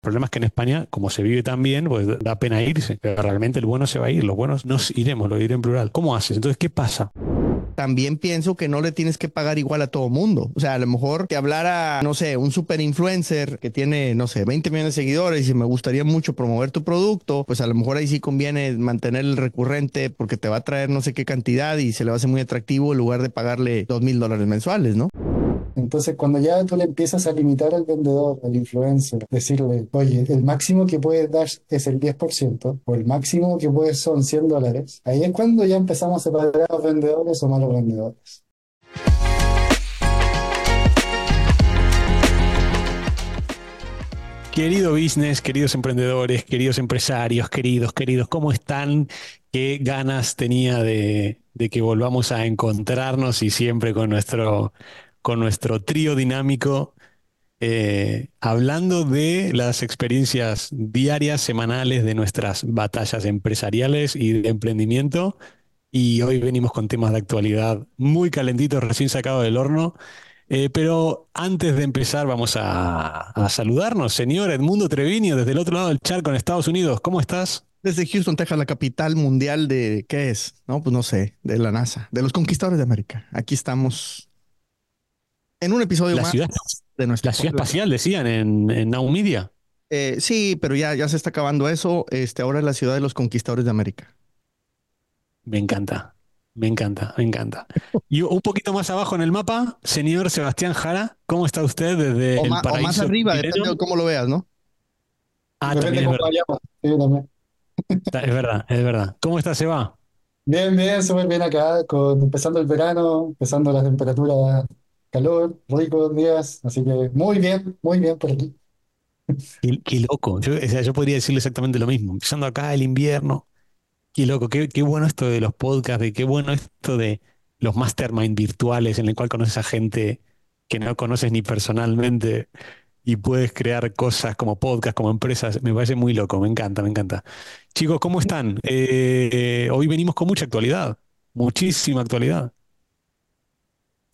problema es que en España, como se vive tan bien, pues da pena irse. Realmente el bueno se va a ir, los buenos nos iremos, lo diré en plural. ¿Cómo haces? Entonces, ¿qué pasa? También pienso que no le tienes que pagar igual a todo mundo. O sea, a lo mejor que hablara, no sé, un super influencer que tiene, no sé, 20 millones de seguidores y me gustaría mucho promover tu producto, pues a lo mejor ahí sí conviene mantener el recurrente porque te va a traer no sé qué cantidad y se le va a hacer muy atractivo en lugar de pagarle dos mil dólares mensuales, ¿no? Entonces, cuando ya tú le empiezas a limitar al vendedor, al influencer, decirle, oye, el máximo que puedes dar es el 10% o el máximo que puedes son 100 dólares, ahí es cuando ya empezamos a separar a los vendedores o malos vendedores. Querido business, queridos emprendedores, queridos empresarios, queridos, queridos, ¿cómo están? Qué ganas tenía de, de que volvamos a encontrarnos y siempre con nuestro con nuestro trío dinámico, eh, hablando de las experiencias diarias, semanales de nuestras batallas empresariales y de emprendimiento. Y hoy venimos con temas de actualidad muy calentitos, recién sacados del horno. Eh, pero antes de empezar, vamos a, saludarnos. Señor Edmundo Treviño, desde el otro lado del charco en Estados Unidos, ¿cómo estás? Desde Houston, Texas, la capital mundial de, ¿qué es? No, pues no sé, de la NASA, de los conquistadores de América. Aquí estamos en un episodio la más ciudad, de nuestra La ciudad espacial, decían en, en Now Media. Eh, sí, pero ya, ya se está acabando eso. Este, ahora es la ciudad de los conquistadores de América. Me encanta, me encanta, me encanta. Y un poquito más abajo en el mapa, señor Sebastián Jara, ¿cómo está usted desde O, el o paraíso? más arriba, depende de cómo lo veas, ¿no? Ah, Depende también es verdad. Sí, también. es verdad, es verdad. ¿Cómo está Seba? Bien, bien, súper bien acá, con, empezando el verano, empezando las temperaturas, calor, ricos días, así que muy bien, muy bien por aquí. Qué, loco. Yo, podría decirle exactamente lo mismo. Empezando acá el invierno. Qué loco, qué, bueno esto de los podcasts, de qué bueno esto de los mastermind virtuales en el cual conoces a gente que no conoces ni personalmente y puedes crear cosas como podcast, como empresas. Me parece muy loco, me encanta, me encanta. Chicos, ¿cómo están? Eh, hoy venimos con mucha actualidad, muchísima actualidad.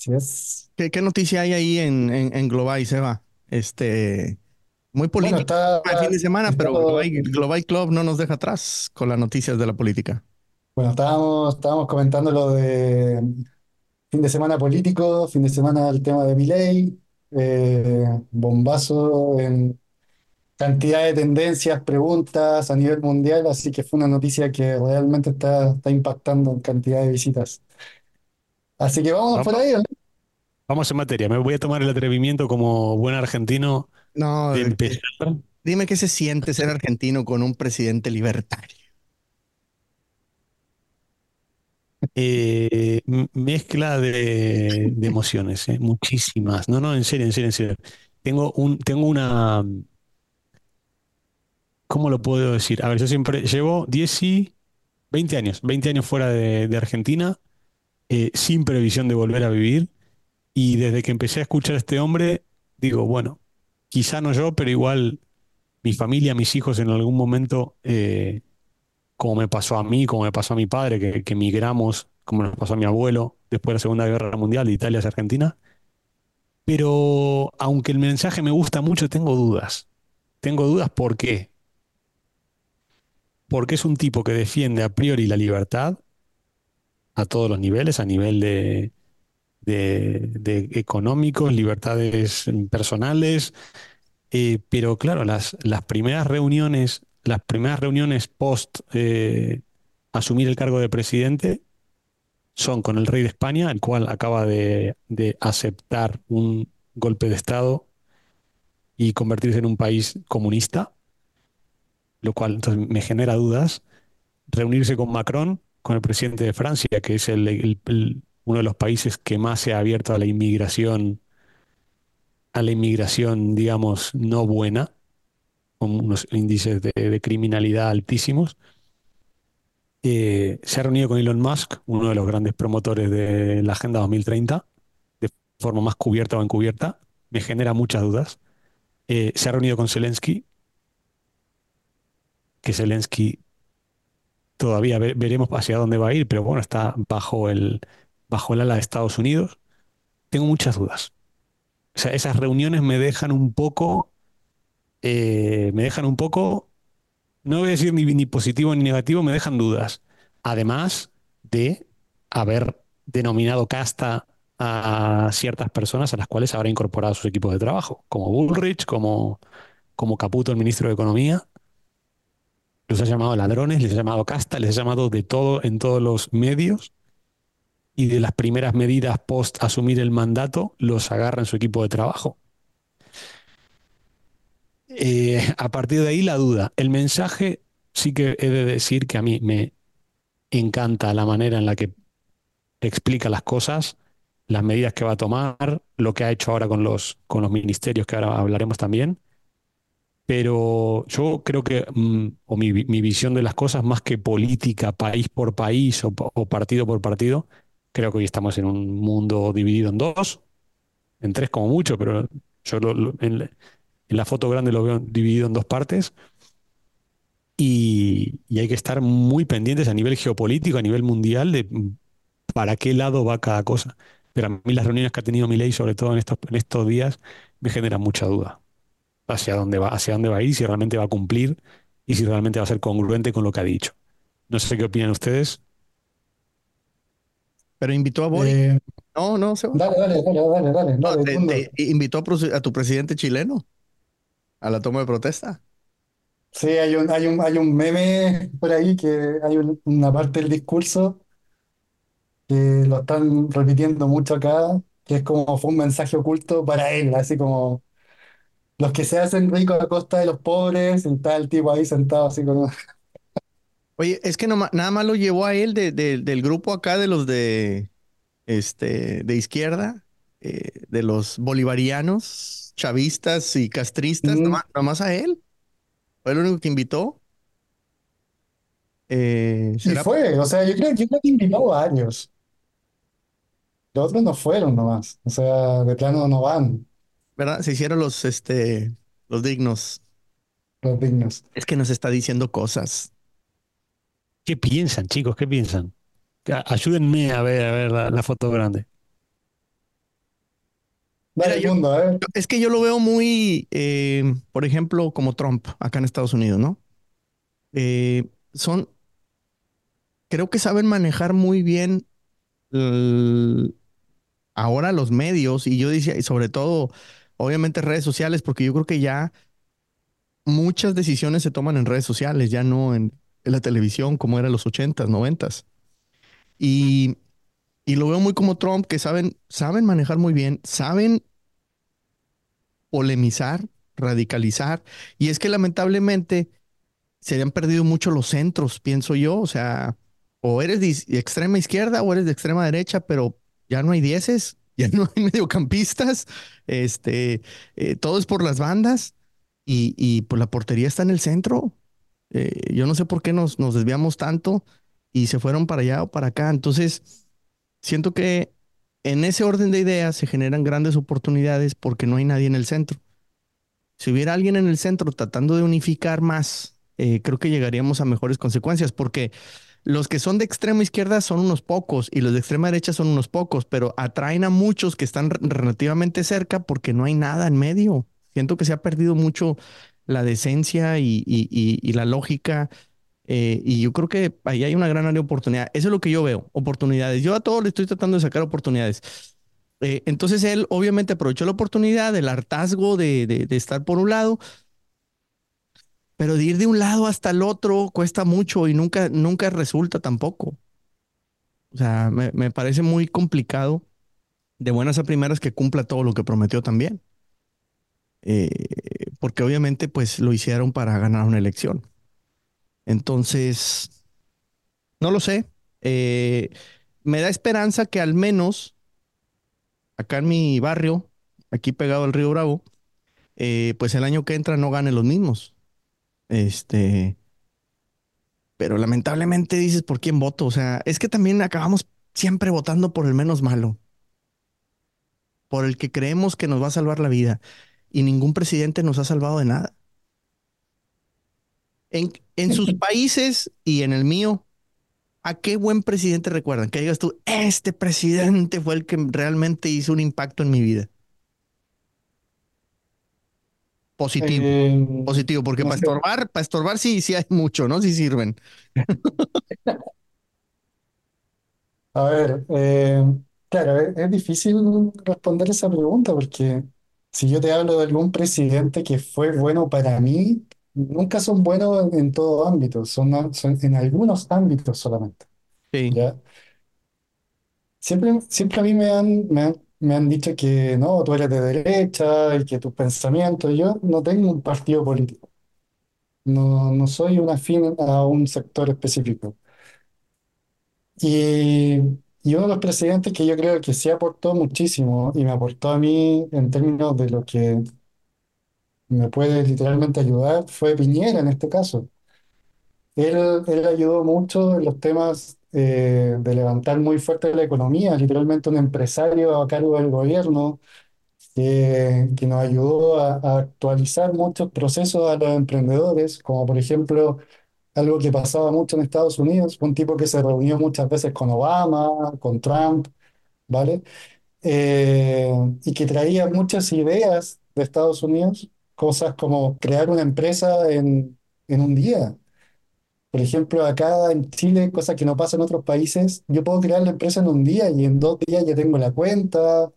Así es. ¿Qué, qué noticia hay ahí en, en, en Global, Seba? Este, muy Bueno, político está, el fin de semana, pero Global Club no nos deja atrás con las noticias de la política. bueno, estábamos, estábamos comentando lo de fin de semana político, fin de semana el tema de Milei, eh, bombazo en cantidad de tendencias, preguntas a nivel mundial, así que fue una noticia que realmente está, está impactando en cantidad de visitas. Así que vamos por Vamos, ahí, ¿no? vamos en materia. Me voy a tomar el atrevimiento como buen argentino No, de eh, empezar. dime qué se siente ser argentino con un presidente libertario. Eh, mezcla de, de emociones, eh, muchísimas. No, no, en serio, en serio, en serio. Tengo un, tengo una, ¿cómo lo puedo decir? A ver, yo siempre llevo 10 y 20 años, 20 años fuera de, de Argentina, eh, sin previsión de volver a vivir. Y desde que empecé a escuchar a este hombre, digo, bueno, quizá no yo, pero igual mi familia, mis hijos en algún momento, eh, como me pasó a mí, como me pasó a mi padre, que, que emigramos, como nos pasó a mi abuelo después de la Segunda Guerra Mundial de Italia hacia Argentina. Pero aunque el mensaje me gusta mucho, tengo dudas. Tengo dudas ¿por qué? Porque es un tipo que defiende a priori la libertad a todos los niveles, a nivel de, de- económicos, libertades personales, eh, pero claro, las, las primeras reuniones, las primeras reuniones post eh, asumir el cargo de presidente son con el rey de España, el cual acaba de, de aceptar un golpe de Estado y convertirse en un país comunista, lo cual entonces me genera dudas. Reunirse con Macron, con el presidente de Francia, que es el- uno de los países que más se ha abierto a la inmigración, a la inmigración, digamos, no buena con unos índices de, de criminalidad altísimos. Eh, se ha reunido con Elon Musk, uno de los grandes promotores de la Agenda 2030, de forma más cubierta o encubierta. Me genera muchas dudas. Eh, se ha reunido con Zelensky, que Zelensky todavía ve- veremos hacia dónde va a ir, pero bueno, está bajo el, bajo el ala de Estados Unidos. Tengo muchas dudas. O sea, esas reuniones me dejan un poco eh, me dejan un poco, no voy a decir ni, ni positivo ni negativo, me dejan dudas. Además de haber denominado casta a ciertas personas a las cuales habrá incorporado sus equipos de trabajo, como Bullrich, como, como Caputo, el ministro de Economía. Los ha llamado ladrones, les ha llamado casta, les ha llamado de todo en todos los medios. Y de las primeras medidas post asumir el mandato, los agarra en su equipo de trabajo. Eh, a partir de ahí la duda. El mensaje sí que he de decir que a mí me encanta la manera en la que explica las cosas, las medidas que va a tomar, lo que ha hecho ahora con los, con los ministerios, que ahora hablaremos también. Pero yo creo que, mm, o mi, visión de las cosas, más que política, país por país o, partido por partido, creo que hoy estamos en un mundo dividido en dos, en tres como mucho, pero yo lo- lo- en, la en la foto grande lo veo dividido en dos partes. Y, y hay que estar muy pendientes a nivel geopolítico, a nivel mundial, de mm, para qué lado va cada cosa. Pero a mí las reuniones que ha tenido Milei, sobre todo en estos, en estos días, me generan mucha duda hacia dónde va, hacia dónde va a ir, si realmente va a cumplir y si realmente va a ser congruente con lo que ha dicho. No sé qué opinan ustedes. Pero invitó a Boric. Eh, No, no, se va. dale, dale, dale, dale, dale, No, dale, te- Edmundo. te invitó a, tu presidente chileno a la toma de protesta. Sí, hay un, hay un, hay un meme por ahí que hay un- una parte del discurso que lo están repitiendo mucho acá, que es como fue un mensaje oculto para él, así como los que se hacen ricos a costa de los pobres, y está el tipo ahí sentado así como... Oye, es que no nada más lo llevó a él de- de- del grupo acá de los de, este, de izquierda, eh, de los bolivarianos, chavistas y castristas, Mm, nomás, nomás a él. Fue el único que invitó. Eh, Y fue, o sea, yo creo, yo creo que invitó a varios. Los otros no fueron nomás, o sea, de plano no van ¿verdad? Se hicieron los, este, los dignos. los dignos. Es que nos está diciendo cosas. ¿Qué piensan, chicos? ¿Qué piensan? Ayúdenme a ver, a ver la, la foto grande. Mira, Dale, yo, mundo, ver. es que yo lo veo muy, eh, por ejemplo, como Trump acá en Estados Unidos, ¿no? Eh, son, creo que saben manejar muy bien ahora los medios y yo decía, y sobre todo, obviamente redes sociales, porque yo creo que ya muchas decisiones se toman en redes sociales, ya no en, la televisión como era en los ochentas, noventas. Y, y lo veo muy como Trump, que saben, saben manejar muy bien, saben polemizar, radicalizar. Y es que lamentablemente se han perdido mucho los centros, pienso yo. O sea, o eres de extrema izquierda o eres de extrema derecha, pero ya no hay dieces, ya no hay mediocampistas. Este, eh, todo es por las bandas y, y pues la portería está en el centro. Eh, yo no sé por qué nos, nos desviamos tanto y se fueron para allá o para acá. Entonces, siento que en ese orden de ideas se generan grandes oportunidades porque no hay nadie en el centro. Si hubiera alguien en el centro tratando de unificar más, eh, creo que llegaríamos a mejores consecuencias, porque los que son de extrema izquierda son unos pocos y los de extrema derecha son unos pocos, pero atraen a muchos que están re- relativamente cerca porque no hay nada en medio. Siento que se ha perdido mucho la decencia y, la lógica. eh, y yo creo que ahí hay una gran área de oportunidad. Eso es lo que yo veo, oportunidades. Yo a todos le estoy tratando de sacar oportunidades. Eh, entonces él obviamente aprovechó la oportunidad del hartazgo de estar por un lado, pero de ir de un lado hasta el otro cuesta mucho y nunca, nunca resulta tampoco. O sea, me, me parece muy complicado de buenas a primeras que cumpla todo lo que prometió también. Eh, porque obviamente pues lo hicieron para ganar una elección. Entonces, no lo sé. Eh, me da esperanza que al menos acá en mi barrio, aquí pegado al Río Bravo, eh, pues el año que entra no gane los mismos. Este, pero lamentablemente dices, ¿por quién voto? O sea, es que también acabamos siempre votando por el menos malo, por el que creemos que nos va a salvar la vida. Y ningún presidente nos ha salvado de nada. En, en sus países y en el mío, ¿a qué buen presidente recuerdan? Que digas tú, este presidente fue el que realmente hizo un impacto en mi vida. Positivo, Eh, positivo, porque no para sé. estorbar, para estorbar sí, sí hay mucho, ¿no? Sí sirven. A ver, eh, claro, es, es difícil responder esa pregunta porque si yo te hablo de algún presidente que fue bueno para mí, nunca son buenos en, en todo ámbito, son, son en algunos ámbitos solamente, Sí, ¿ya? Siempre, siempre a mí me han, me han, me han dicho que no, tú eres de derecha y que tus pensamientos, yo no tengo un partido político, no, no soy un afín a un sector específico. Y, y uno de los presidentes que yo creo que sí aportó muchísimo y me aportó a mí en términos de lo que me puede literalmente ayudar fue Piñera en este caso. Él, él ayudó mucho en los temas eh, de levantar muy fuerte la economía, literalmente un empresario a cargo del gobierno que, que nos ayudó a, a actualizar muchos procesos a los emprendedores, como por ejemplo algo que pasaba mucho en Estados Unidos, un tipo que se reunió muchas veces con Obama, con Trump, ¿vale? Eh, y que traía muchas ideas de Estados Unidos, cosas como crear una empresa en, en un día. Por ejemplo, acá en Chile, cosa que no pasa en otros países, yo puedo crear la empresa en un día y en dos días ya tengo la cuenta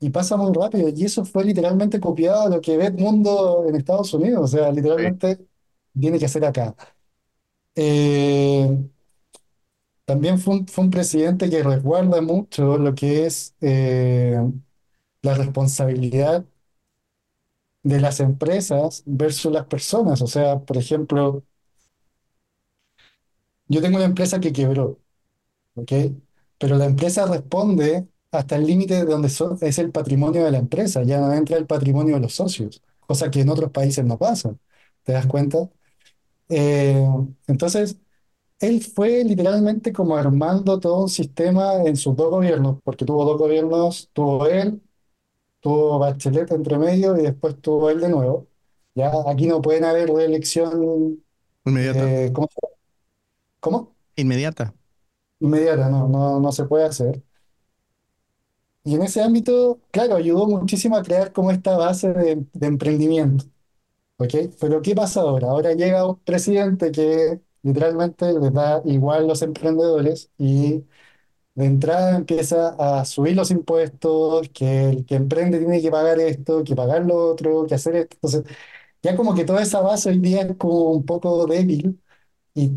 y pasa muy rápido. Y eso fue literalmente copiado de lo que ve el mundo en Estados Unidos, o sea, sí. literalmente tiene que ser acá. Eh, también fue un, fue un presidente que resguarda mucho lo que es eh, la responsabilidad de las empresas versus las personas. O sea, por ejemplo, yo tengo una empresa que quebró, ¿ok? Pero la empresa responde hasta el límite de donde so- es el patrimonio de la empresa, ya no entra el patrimonio de los socios, cosa que en otros países no pasa. ¿Te das cuenta? Eh, entonces, Él fue literalmente como armando todo un sistema en sus dos gobiernos, porque tuvo dos gobiernos, tuvo él, tuvo Bachelet entre medio y después tuvo él de nuevo. Ya aquí no pueden haber reelección, Inmediata, eh, ¿cómo? se- ¿Cómo? inmediata. Inmediata, no, no, no se puede hacer. Y en ese ámbito, claro, ayudó muchísimo a crear como esta base de, de emprendimiento, ¿ok? Pero ¿qué pasa ahora? Ahora llega un presidente que literalmente les da igual los emprendedores y De entrada empieza a subir los impuestos, que el que emprende tiene que pagar esto, que pagar lo otro, que hacer esto. Entonces, ya como que toda esa base hoy día es como un poco débil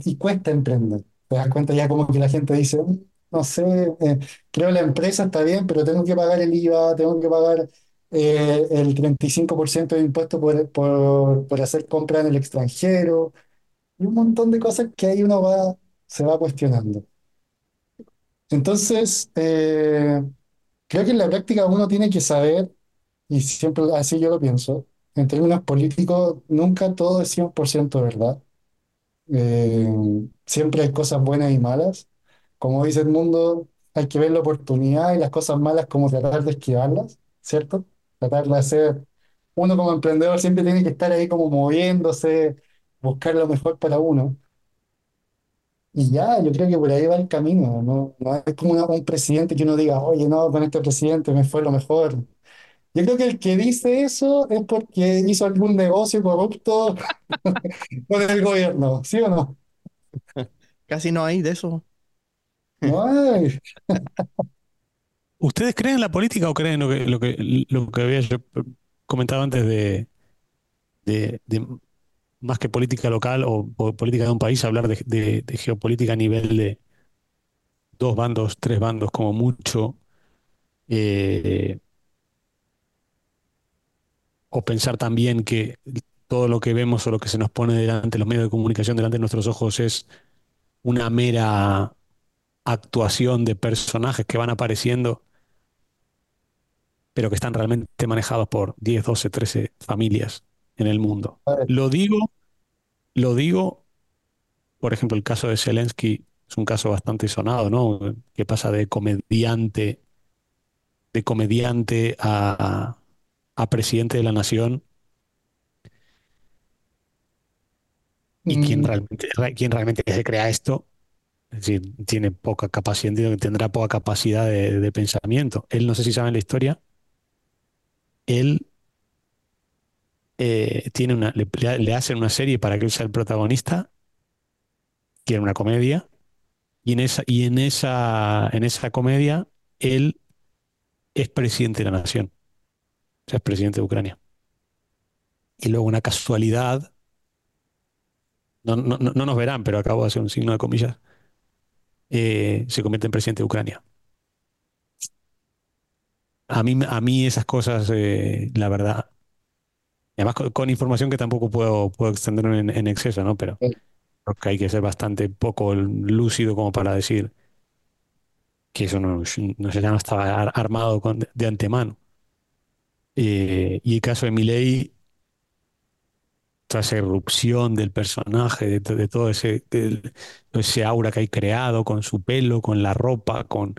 y, cuesta emprender. Te das cuenta ya como que la gente dice, "Mm, no sé, eh, creo la empresa está bien, pero tengo que pagar el IVA, tengo que pagar eh, el 35% de impuestos por, por, por hacer compra en el extranjero y un montón de cosas que ahí uno va, se va cuestionando. Entonces, eh, Creo que en la práctica uno tiene que saber, y siempre así yo lo pienso, en términos políticos, nunca todo es 100% verdad. Eh, siempre hay cosas buenas y malas. Como dice el mundo, hay que ver la oportunidad y las cosas malas como tratar de esquivarlas, ¿cierto? Tratar de hacer, uno como emprendedor siempre tiene que estar ahí como moviéndose, buscar lo mejor para uno. Y ya, yo creo que por ahí va el camino, ¿no? No es como una- un presidente que uno diga, oye, no, con este presidente me fue lo mejor. Yo creo que el que dice eso es porque hizo algún negocio corrupto con el gobierno, ¿sí o no? Casi no hay de eso. No hay. ¿Ustedes creen en la política o creen lo que, lo que, lo que había yo comentado antes de, de- de más que política local o, o política de un país, hablar de, de- de geopolítica a nivel de dos bandos, tres bandos como mucho, eh, o pensar también que todo lo que vemos o lo que se nos pone delante, los medios de comunicación delante de nuestros ojos es una mera actuación de personajes que van apareciendo, pero que están realmente manejados por 10, 12, 13 familias en el mundo. Lo digo, lo digo, por ejemplo, el caso de Zelensky es un caso bastante sonado, ¿no? Que pasa de comediante, de comediante a, a presidente de la nación y quien mm, realmente, quien realmente se crea esto, es decir, tiene poca capacidad, que tendrá poca capacidad de, de pensamiento. Él, no sé si saben la historia, él eh, tiene una, le, le hacen una serie para que él sea el protagonista, quiere una comedia, y en esa, y en esa, en esa comedia él es presidente de la nación, sea, es presidente de Ucrania. Y luego una casualidad, no, no, no no nos verán, pero acabo de hacer un signo de comillas, eh, se convierte en presidente de Ucrania. A mí, a mí esas cosas, eh, la verdad, además con, con información que tampoco puedo, puedo extenderme en, en exceso, ¿no? Pero creo que hay que ser bastante poco lúcido como para decir que eso no, no se llama estaba ar- armado con- de antemano. Eh, y el caso de Milei, toda esa irrupción del personaje, de, to- de todo ese, aura que hay creado con su pelo, con la ropa, con,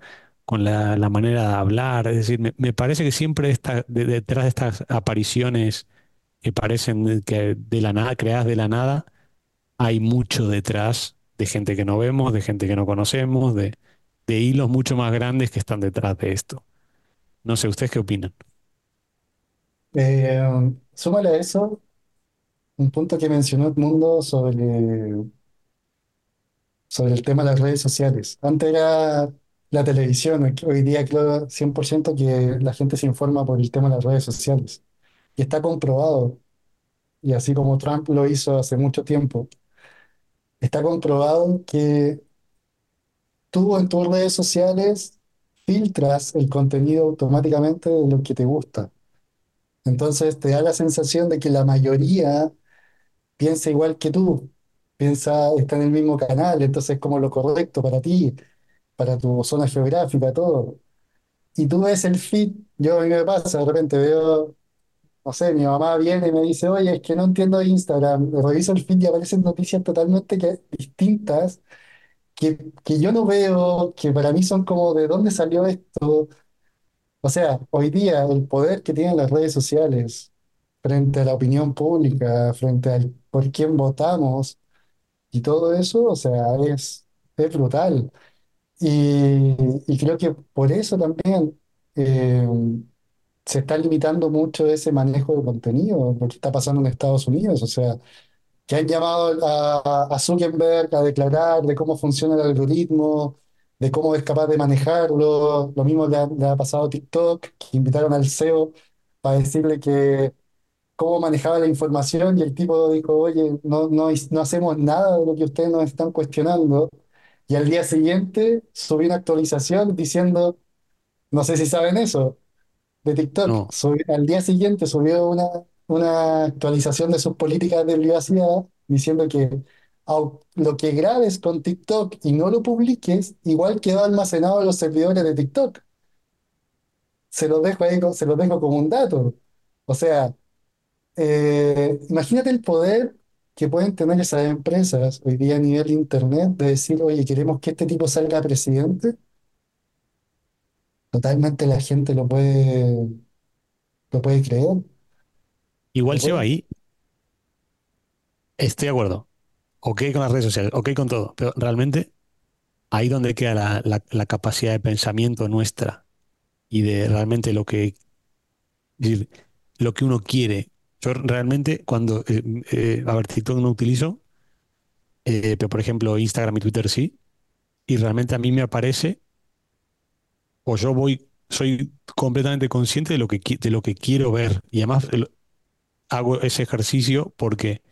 la, manera de hablar. Es decir, me, parece que siempre detrás de estas apariciones que parecen que de la nada, creadas de la nada, hay mucho detrás de gente que no vemos, de gente que no conocemos, de hilos mucho más grandes que están detrás de esto. No sé, ¿ustedes qué opinan? Eh, súmale a eso un punto que mencionó Edmundo sobre, sobre el tema de las redes sociales. Antes era la televisión, hoy hoy día creo 100% que la gente se informa por el tema de las redes sociales. Y está comprobado, y así como Trump lo hizo hace mucho tiempo, está comprobado que tú en tus redes sociales filtras el contenido automáticamente de lo que te gusta. Entonces te da la sensación de que la mayoría piensa igual que tú, piensa, está en el mismo canal, entonces es como lo correcto para ti, para tu zona geográfica, todo. Y tú ves el feed, yo a mí me pasa, de repente veo, no sé, mi mamá viene y me dice, oye, es que no entiendo Instagram, reviso el feed y aparecen noticias totalmente distintas que, que yo no veo, que para mí son como, ¿de dónde salió esto? O sea, hoy día el poder que tienen las redes sociales frente a la opinión pública, frente al por quién votamos y todo eso, o sea, es, es brutal. Y, y creo que por eso también eh, se está limitando mucho ese manejo de contenido, lo que está pasando en Estados Unidos. O sea, que han llamado a, a Zuckerberg a declarar de cómo funciona el algoritmo, de cómo es capaz de manejarlo. Lo mismo le ha, le ha pasado a TikTok, que invitaron al CEO para decirle que cómo manejaba la información y el tipo dijo, oye, no, no, no hacemos nada de lo que ustedes nos están cuestionando. Y al día siguiente subí una actualización diciendo, no sé si saben eso, de TikTok. No, Subi- al día siguiente subió una, una actualización de sus políticas de privacidad diciendo que lo que grabes con TikTok y no lo publiques, igual quedó almacenado en los servidores de TikTok. Se los dejo ahí, se los dejo como un dato. O sea, eh, imagínate el poder que pueden tener esas empresas hoy día a nivel internet de decir, oye, queremos que este tipo salga presidente. Totalmente la gente lo puede, lo puede creer. igual Lo se va puede ahí, estoy de acuerdo. Ok con las redes sociales, ok con todo, pero realmente ahí donde queda la, capacidad de pensamiento nuestra y de realmente lo que, lo que uno quiere. Yo realmente cuando, eh, eh, a ver, TikTok no utilizo, eh, pero por ejemplo Instagram y Twitter sí, y realmente a mí me aparece, o yo voy, soy completamente consciente de lo que, de lo que quiero ver, y además hago ese ejercicio porque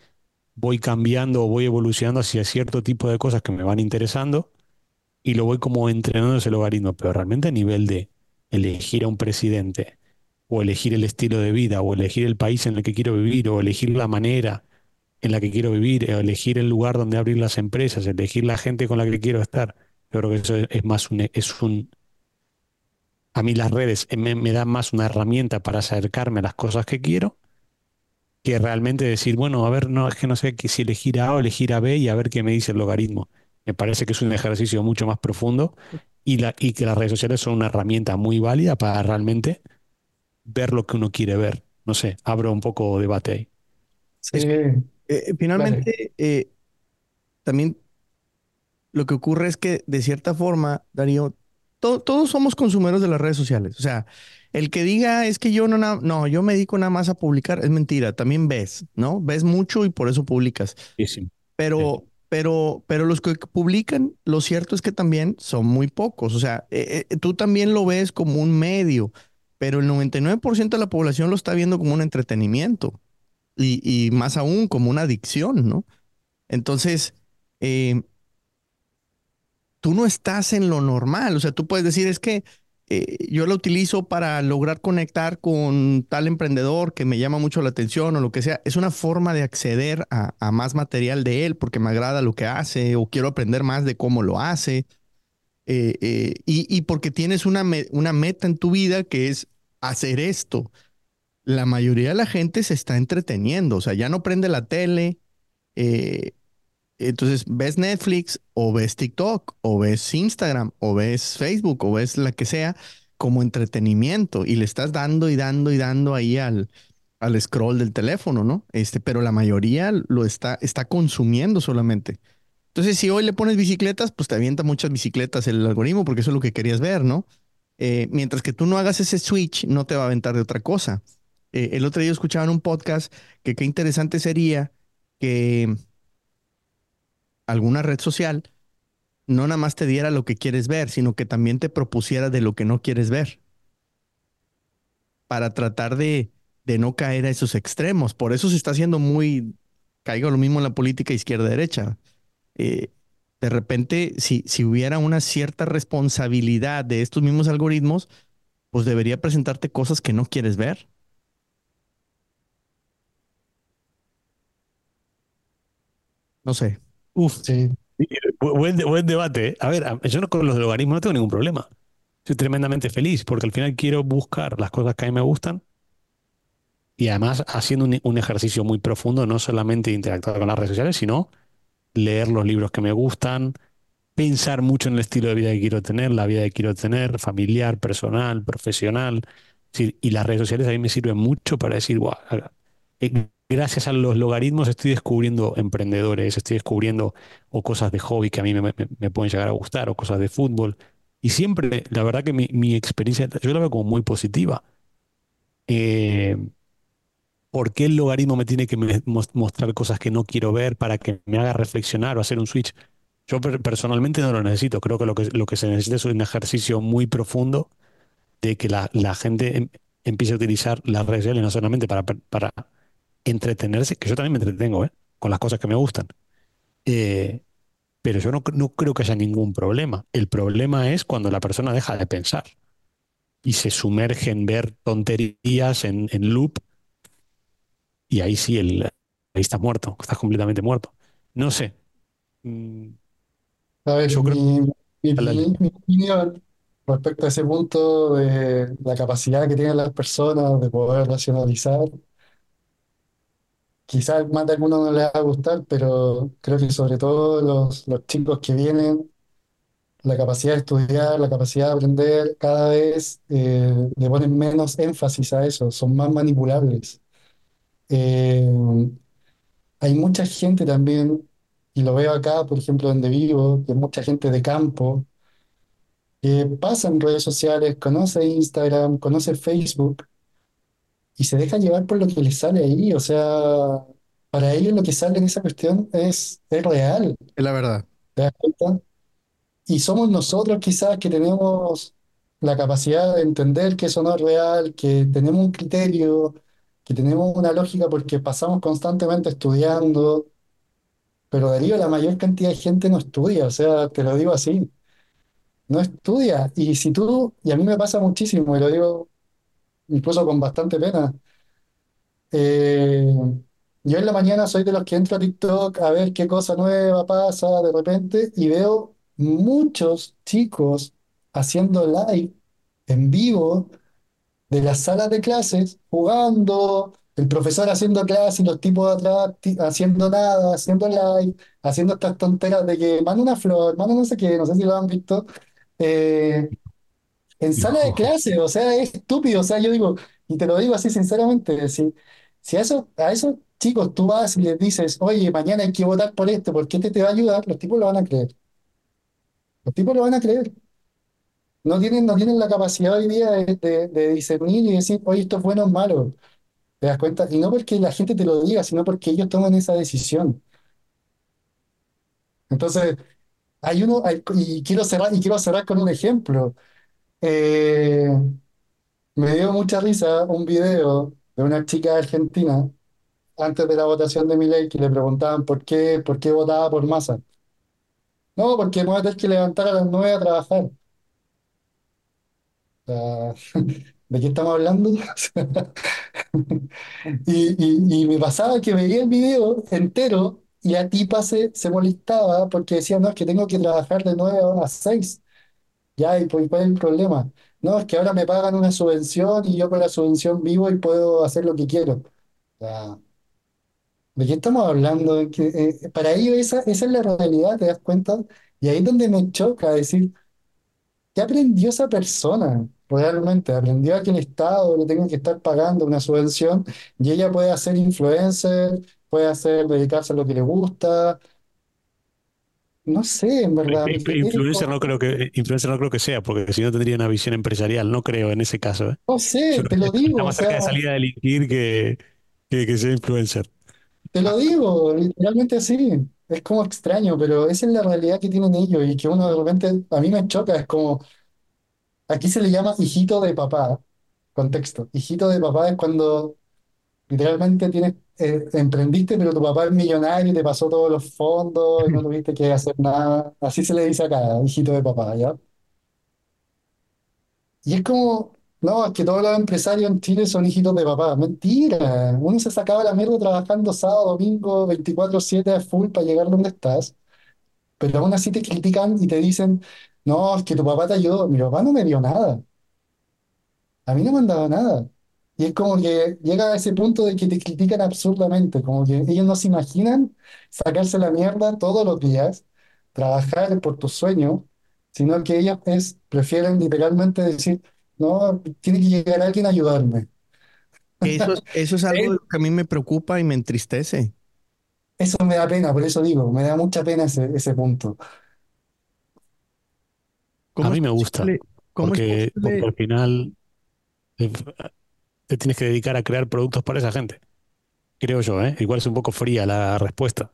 voy cambiando o voy evolucionando hacia cierto tipo de cosas que me van interesando y lo voy como entrenando ese logaritmo, pero realmente a nivel de elegir a un presidente o elegir el estilo de vida o elegir el país en el que quiero vivir o elegir la manera en la que quiero vivir, o elegir el lugar donde abrir las empresas, elegir la gente con la que quiero estar. Yo creo que eso es, es más un, es un, a mí las redes me, me dan más una herramienta para acercarme a las cosas que quiero que realmente decir, bueno, a ver, no, es que no sé que si elegir A o elegir a B y a ver qué me dice el logaritmo. Me parece que es un ejercicio mucho más profundo y, la, y que las redes sociales son una herramienta muy válida para realmente ver lo que uno quiere ver. No sé, abro un poco debate ahí. Sí, Eh, dale. finalmente, eh, también lo que ocurre es que, de cierta forma, Darío, to- todos somos consumidores de las redes sociales. O sea, el que diga es que yo no, no, yo me dedico nada más a publicar, es mentira, también ves, ¿no? Ves mucho y por eso publicas. Muchísimo. Pero, pero, pero los que publican, lo cierto es que también son muy pocos. O sea, eh, eh, tú también lo ves como un medio, pero el 99% de la población lo está viendo como un entretenimiento y, y más aún como una adicción, ¿no? Entonces, eh, tú no estás en lo normal. O sea, tú puedes decir, es que eh, yo lo utilizo para lograr conectar con tal emprendedor que me llama mucho la atención o lo que sea. Es una forma de acceder a, más material de él porque me agrada lo que hace o quiero aprender más de cómo lo hace. Eh, eh, y, porque tienes una, una meta en tu vida que es hacer esto. La mayoría de la gente se está entreteniendo, o sea, ya no prende la tele, entonces, ves Netflix o ves TikTok o ves Instagram o ves Facebook o ves la que sea como entretenimiento y le estás dando y dando y dando ahí al, al scroll del teléfono, ¿no? Este, pero la mayoría lo está, está consumiendo solamente. Entonces, si hoy le pones bicicletas, pues te avienta muchas bicicletas el algoritmo porque eso es lo que querías ver, ¿no? Eh, mientras que tú no hagas ese switch, no te va a aventar de otra cosa. Eh, el otro día escuchaba en un podcast que qué interesante sería que alguna red social no nada más te diera lo que quieres ver, sino que también te propusiera de lo que no quieres ver para tratar de, de no caer a esos extremos. Por eso se está haciendo muy, caiga lo mismo en la política izquierda-derecha. Eh, de repente, si, si hubiera una cierta responsabilidad de estos mismos algoritmos, pues debería presentarte cosas que no quieres ver. No sé. Uf, Sí, bu- buen, buen debate. ¿eh? A ver, yo no con los logaritmos no tengo ningún problema. Soy tremendamente feliz porque al final quiero buscar las cosas que a mí me gustan y además haciendo un, un ejercicio muy profundo, no solamente interactuar con las redes sociales, sino leer los libros que me gustan, pensar mucho en el estilo de vida que quiero tener, la vida que quiero tener, familiar, personal, profesional. Es decir, y las redes sociales a mí me sirven mucho para decir, "Guau, eh, gracias a los logaritmos estoy descubriendo emprendedores, estoy descubriendo o cosas de hobby que a mí me, pueden llegar a gustar, o cosas de fútbol. Y siempre, la verdad que mi, mi experiencia, yo la veo como muy positiva. Eh, ¿por qué el logaritmo me tiene que mostrar cosas que no quiero ver para que me haga reflexionar o hacer un switch? Yo per- personalmente no lo necesito. Creo que lo que, lo que se necesita es un ejercicio muy profundo de que la, gente em- empiece a utilizar las redes sociales no solamente para entretenerse, que yo también me entretengo, ¿eh? con las cosas que me gustan. Eh, pero yo no, no creo que haya ningún problema. El problema es cuando la persona deja de pensar y se sumerge en ver tonterías en, en loop y ahí sí, el, ahí estás muerto, estás completamente muerto. No sé. Mm, a ver, Yo creo mi, mi, que opini- mi opinión respecto a ese punto de la capacidad que tienen las personas de poder racionalizar, quizás más de algunos no les va a gustar, pero creo que sobre todo los, los chicos que vienen, la capacidad de estudiar, la capacidad de aprender, cada vez eh, le ponen menos énfasis a eso, son más manipulables. Eh, hay mucha gente también, y lo veo acá, por ejemplo, donde vivo, que mucha gente de campo, que pasa en redes sociales, conoce Instagram, conoce Facebook, y se deja llevar por lo que les sale ahí. O sea, para ellos lo que sale en esa cuestión es, es real, Es la verdad. ¿te das cuenta? Y somos nosotros quizás que tenemos la capacidad de entender que eso no es real, que tenemos un criterio, que tenemos una lógica porque pasamos constantemente estudiando, pero Darío, la mayor cantidad de gente no estudia, o sea, te lo digo así, no estudia. Y si tú, y a mí me pasa muchísimo, y lo digo incluso con bastante pena, eh, yo en la mañana soy de los que entro a TikTok a ver qué cosa nueva pasa de repente y veo muchos chicos haciendo live en vivo de las salas de clases, jugando, el profesor haciendo clase y los tipos de atrás haciendo nada, haciendo live, haciendo estas tonteras de que manda una flor, manda no sé qué, no sé si lo han visto. Eh, en sala de clase, o sea, es estúpido, o sea, yo digo, y te lo digo así sinceramente, si, si a esos, a esos chicos tú vas y les dices, oye, mañana hay que votar por esto, porque este te va a ayudar, los tipos lo van a creer, los tipos lo van a creer. no tienen, no tienen la capacidad hoy día de, de- de discernir y decir, oye, esto es bueno o malo. ¿Te das cuenta? Y no porque la gente te lo diga, sino porque ellos toman esa decisión. Entonces, hay uno, hay- y quiero cerrar, y quiero cerrar con un ejemplo. Eh, me dio mucha risa un video de una chica argentina antes de la votación de Milei que le preguntaban por qué, por qué votaba por Massa. No, porque me voy a tener que levantar a las nueve a trabajar. ¿de qué estamos hablando? Y, y- me pasaba que veía el video entero y la tipa se, se molestaba porque decía, no, es que tengo que trabajar de 9 a 6. Ya, ¿y pues, cuál es el problema? No, es que ahora me pagan una subvención y yo con la subvención vivo y puedo hacer lo que quiero. O sea, ¿de qué estamos hablando? Eh, para ellos esa, esa es la realidad, ¿te das cuenta? Y ahí es donde me choca decir, ¿Qué aprendió esa persona? Realmente aprendió a que el Estado le tenga que estar pagando una subvención y ella puede hacer influencer, puede hacer, dedicarse a lo que le gusta. No sé, en verdad. Inf- quedé Influencer no creo que, influencer no creo que sea, porque si no tendría una visión empresarial, no creo en ese caso, ¿eh? no Yo sé, te lo digo, está más cerca sea, de salir a delinquir que, que, que ser influencer. te lo digo, literalmente así. Es como extraño, pero esa es la realidad que tienen ellos y que uno de repente, a mí me choca, es como, aquí se le llama hijito de papá, contexto. Hijito de papá es cuando Literalmente tienes, eh, emprendiste, pero tu papá es millonario y te pasó todos los fondos y no tuviste que hacer nada. Así se le dice acá, hijito de papá, ¿ya? Y es como, no, es que todos los empresarios en Chile son hijitos de papá. Mentira. Uno se sacaba la mierda trabajando sábado, domingo, 24/7 a full para llegar donde estás. Pero aún así te critican y te dicen, no, es que tu papá te ayudó. Mi papá no me dio nada. A mí no me han dado nada. Y es como que llega a ese punto de que te critican absurdamente, como que ellos no se imaginan sacarse la mierda todos los días, trabajar por tus sueños, sino que ellos es, prefieren literalmente decir, no, tiene que llegar alguien a ayudarme. Eso es, eso es algo de lo que a mí me preocupa y me entristece. Eso me da pena, por eso digo, me da mucha pena ese, ese punto. A ¿Cómo es mí me gusta, posible? ¿Cómo es porque, porque posible? al final eh, te tienes que dedicar a crear productos para esa gente, creo yo, ¿eh? Igual es un poco fría la respuesta,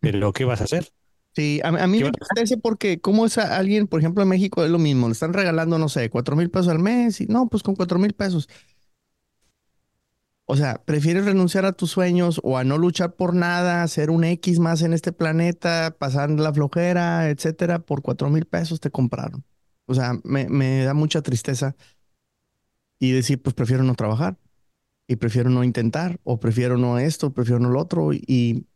pero ¿qué vas a hacer? Sí, a, a mí ¿Qué me entristece porque cómo es a alguien, por ejemplo, en México es lo mismo, le están regalando, no sé, cuatro mil pesos al mes y no, pues con cuatro mil pesos. O sea, prefieres renunciar a tus sueños o a no luchar por nada, ser un X más en este planeta, pasar la flojera, etcétera, por cuatro mil pesos te compraron. O sea, me, me da mucha tristeza y decir, pues prefiero no trabajar y prefiero no intentar o prefiero no esto, prefiero no lo otro y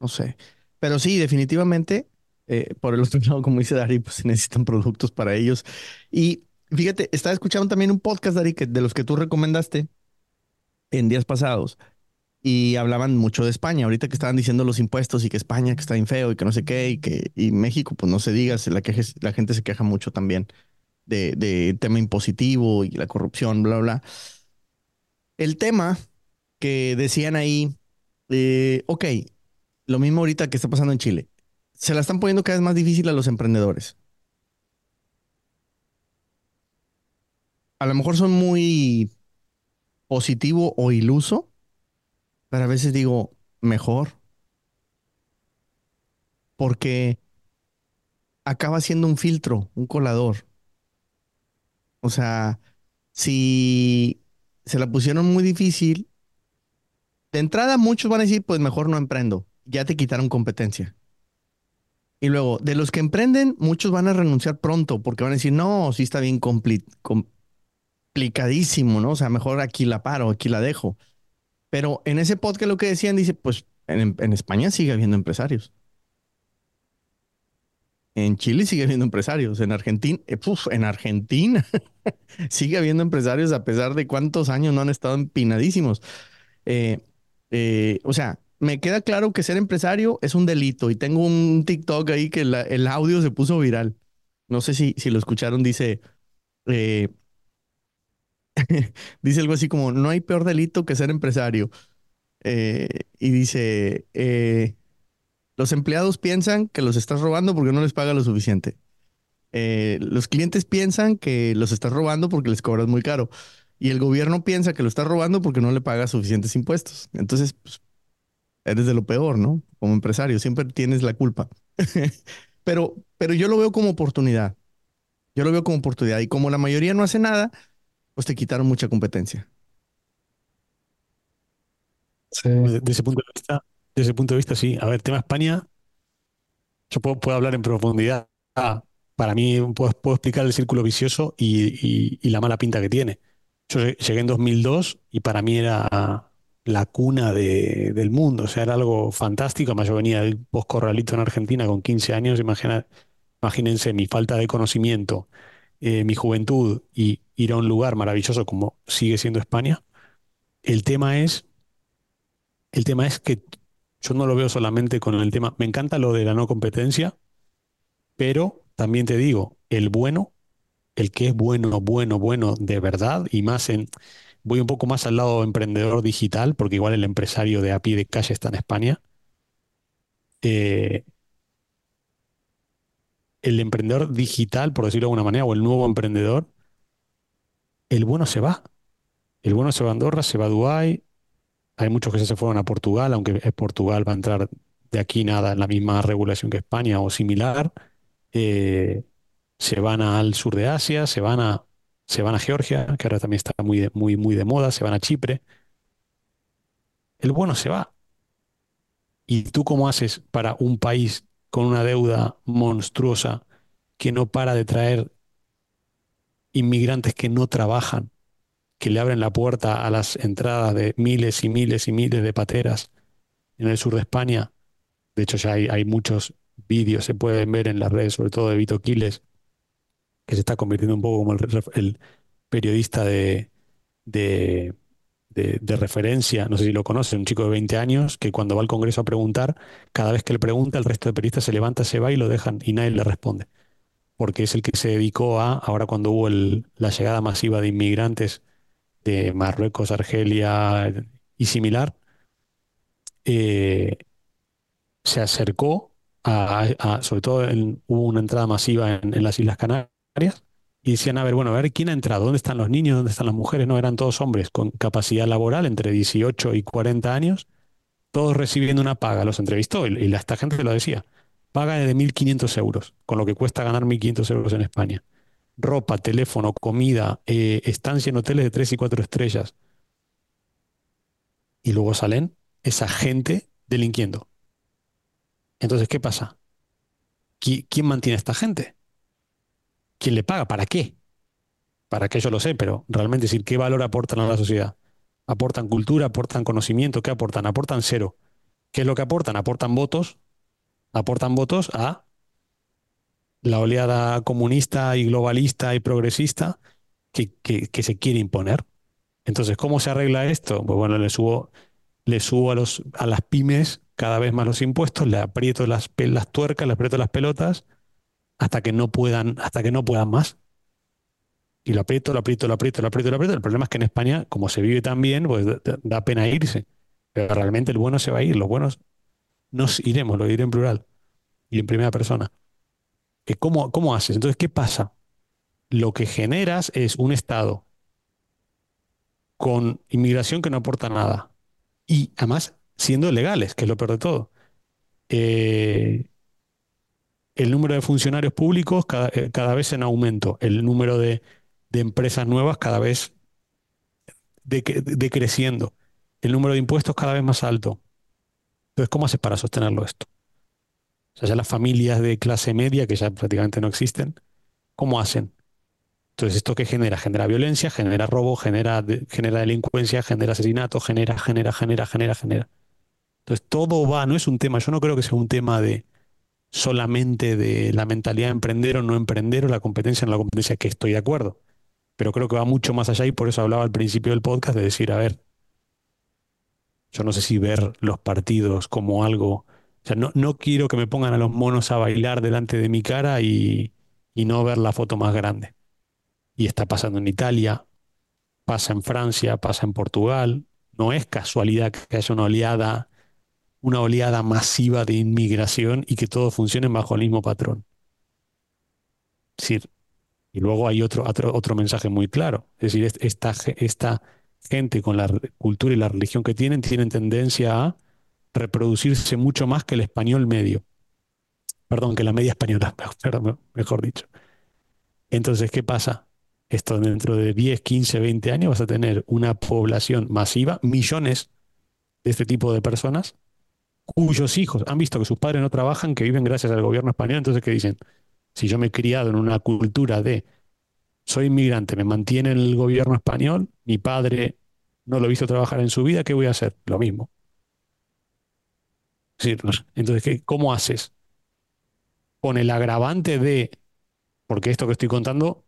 no sé. Pero sí, definitivamente, eh, por el otro lado, como dice Dari, pues se necesitan productos para ellos. Y fíjate, estaba escuchando también un podcast, Dari, que, de los que tú recomendaste en días pasados y hablaban mucho de España. Ahorita que estaban diciendo los impuestos y que España que está bien feo y que no sé qué y que y México, pues no se diga, la, queje- la gente se queja mucho también de, tema impositivo y la corrupción, bla, bla. El tema que decían ahí, eh, ok, lo mismo ahorita que está pasando en Chile. Se la están poniendo cada vez más difícil a los emprendedores. A lo mejor son muy positivo o iluso, pero a veces digo mejor, porque acaba siendo un filtro, un colador. O sea, si se la pusieron muy difícil, de entrada muchos van a decir, pues mejor no emprendo, ya te quitaron competencia. Y luego, de los que emprenden, muchos van a renunciar pronto porque van a decir, no, sí está bien compli- complicadísimo, ¿no? O sea, mejor aquí la paro, aquí la dejo. Pero en ese podcast lo que decían, dice, pues en España sigue habiendo empresarios. En Chile sigue habiendo empresarios. En Argentina, eh, en Argentina sigue habiendo empresarios a pesar de cuántos años no han estado empinadísimos. Eh, eh, o sea, me queda claro que ser empresario es un delito y tengo un TikTok ahí que el audio se puso viral. No sé si, si lo escucharon, dice, dice algo así como, no hay peor delito que ser empresario. Y dice, los empleados piensan que los estás robando porque no les paga lo suficiente. Eh, los clientes piensan que los estás robando porque les cobras muy caro. Y el gobierno piensa que lo estás robando porque no le pagas suficientes impuestos. Entonces, pues, eres de lo peor, ¿no? Como empresario, siempre tienes la culpa. pero, pero yo lo veo como oportunidad. Yo lo veo como oportunidad. Y como la mayoría no hace nada, pues te quitaron mucha competencia. Sí. Desde ese punto de vista, desde ese punto de vista, sí. A ver, tema España, yo puedo, hablar en profundidad. para mí puedo, explicar el círculo vicioso y, la mala pinta que tiene. Yo llegué en 2002 y para mí era la cuna de, del mundo, o sea, era algo fantástico. Además, yo venía del postcorralito en Argentina con 15 años, imagina, imagínense mi falta de conocimiento, eh, mi juventud y ir a un lugar maravilloso como sigue siendo España. El tema es, el tema es que yo no lo veo solamente con el tema, me encanta lo de la no competencia, pero también te digo, el bueno, el que es bueno, bueno, bueno de verdad y más en voy un poco más al lado emprendedor digital, porque igual el empresario de a pie de calle está en España. Eh, el emprendedor digital, por decirlo de alguna manera, o el nuevo emprendedor, el bueno se va. El bueno se va a Andorra, se va a Dubái. Hay muchos que se fueron a Portugal, aunque Portugal va a entrar de aquí nada en la misma regulación que España o similar. Eh, se van al sur de Asia, se van a se van a Georgia, que ahora también está muy muy, muy de moda, se van a Chipre. El bueno se va. ¿Y tú cómo haces para un país con una deuda monstruosa que no para de traer inmigrantes que no trabajan, que le abren la puerta a las entradas de miles y miles y miles de pateras en el sur de España? De hecho, ya hay, muchos vídeos, se pueden ver en las redes, sobre todo de Vito Quiles, que se está convirtiendo un poco como el, periodista de, de, referencia, no sé si lo conoce, un chico de 20 años que cuando va al Congreso a preguntar, cada vez que le pregunta, el resto de periodistas se levanta, se va y lo dejan y nadie le responde. Porque es el que se dedicó a, ahora cuando hubo la llegada masiva de inmigrantes de Marruecos, Argelia y similar, eh, se acercó a, sobre todo hubo una entrada masiva en las Islas Canarias y decían, a ver, bueno, a ver quién ha entrado, dónde están los niños, dónde están las mujeres, no, eran todos hombres con capacidad laboral entre 18 y 40 años, todos recibiendo una paga, los entrevistó y, y esta gente lo decía, paga de 1.500 euros, con lo que cuesta ganar 1.500 euros en España. Ropa, teléfono, comida, eh, estancia en hoteles de 3 y 4 estrellas. Y luego salen esa gente delinquiendo. Entonces, ¿qué pasa? ¿Quién mantiene a esta gente? ¿Quién le paga? ¿Para qué? Para qué yo lo sé, pero realmente decir qué valor aportan a la sociedad. ¿Aportan cultura? ¿Aportan conocimiento? ¿Qué aportan? Aportan cero. ¿Qué es lo que aportan? Aportan votos. Aportan votos a la oleada comunista y globalista y progresista que, que, se quiere imponer. Entonces, ¿cómo se arregla esto? Pues bueno, le subo, le subo a, los, a las pymes cada vez más los impuestos, le aprieto las, las tuercas, le aprieto las pelotas hasta que no puedan, hasta que no puedan más. Y lo aprieto, lo aprieto, lo aprieto, lo aprieto, lo aprieto. El problema es que en España, como se vive tan bien, pues da pena irse. Pero realmente el bueno se va a ir, los buenos nos iremos, lo diré en plural y en primera persona. ¿Cómo, ¿Cómo haces? Entonces, ¿qué pasa? Lo que generas es un Estado con inmigración que no aporta nada. Y además siendo legales, que es lo peor de todo. Eh, el número de funcionarios públicos eh, cada, vez en aumento, el número de, empresas nuevas cada vez decreciendo, el número de impuestos cada vez más alto. Entonces, ¿cómo haces para sostenerlo esto? O sea, ya las familias de clase media, que ya prácticamente no existen, ¿cómo hacen? Entonces, ¿esto qué genera? Genera violencia, genera robo, genera, genera delincuencia, genera asesinato, genera, genera, genera, genera, genera. Entonces, todo va, no es un tema, yo no creo que sea un tema de, solamente de la mentalidad de emprender o no emprender o la competencia en la competencia, que estoy de acuerdo. Pero creo que va mucho más allá y por eso hablaba al principio del podcast de decir, a ver, yo no sé si ver los partidos como algo, o sea, no, no quiero que me pongan a los monos a bailar delante de mi cara y, y no ver la foto más grande. Y está pasando en Italia, pasa en Francia, pasa en Portugal. No es casualidad que haya una oleada una oleada masiva de inmigración y que todos funcionen bajo el mismo patrón. decir, y luego hay otro, otro, otro mensaje muy claro. Es decir, esta, esta gente con la cultura y la religión que tienen, tienen tendencia a reproducirse mucho más que el español medio. Perdón, que la media española, mejor dicho. Entonces, ¿qué pasa? Esto dentro de 10, 15, 20 años vas a tener una población masiva, millones de este tipo de personas, cuyos hijos han visto que sus padres no trabajan, que viven gracias al gobierno español, entonces ¿qué dicen? Si yo me he criado en una cultura de soy inmigrante, me mantiene el gobierno español, mi padre no lo he visto trabajar en su vida, ¿qué voy a hacer? Lo mismo. Entonces, ¿cómo haces? Con el agravante de, porque esto que estoy contando,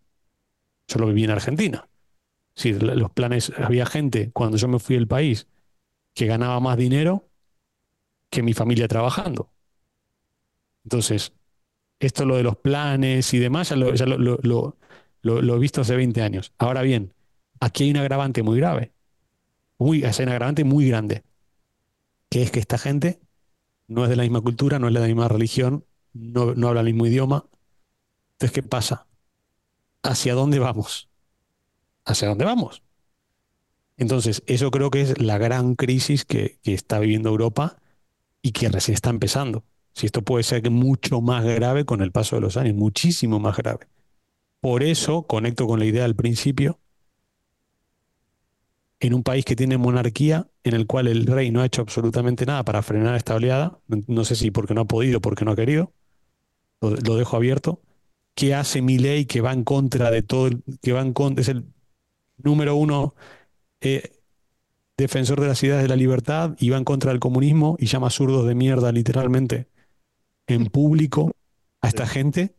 yo lo viví en Argentina. Sí, los planes, había gente cuando yo me fui del país que ganaba más dinero que mi familia trabajando. Entonces, esto lo de los planes y demás, ya lo, he visto hace 20 años. Ahora bien, aquí hay un agravante muy grave. Muy, hay un agravante muy grande. Que es que esta gente no es de la misma cultura, no es de la misma religión, no, no habla el mismo idioma. Entonces, ¿qué pasa? ¿Hacia dónde vamos? ¿Hacia dónde vamos? Entonces, eso creo que es la gran crisis que, que está viviendo Europa y que recién está empezando. Si esto puede ser mucho más grave con el paso de los años, muchísimo más grave. Por eso conecto con la idea del principio, en un país que tiene monarquía, en el cual el rey no ha hecho absolutamente nada para frenar esta oleada, no sé si porque no ha podido, porque no ha querido, lo, dejo abierto, ¿qué hace mi ley que va en contra de todo, el, que va en contra, es el número uno eh, defensor de las ideas de la libertad y va en contra del comunismo y llama zurdos de mierda literalmente en público a esta gente?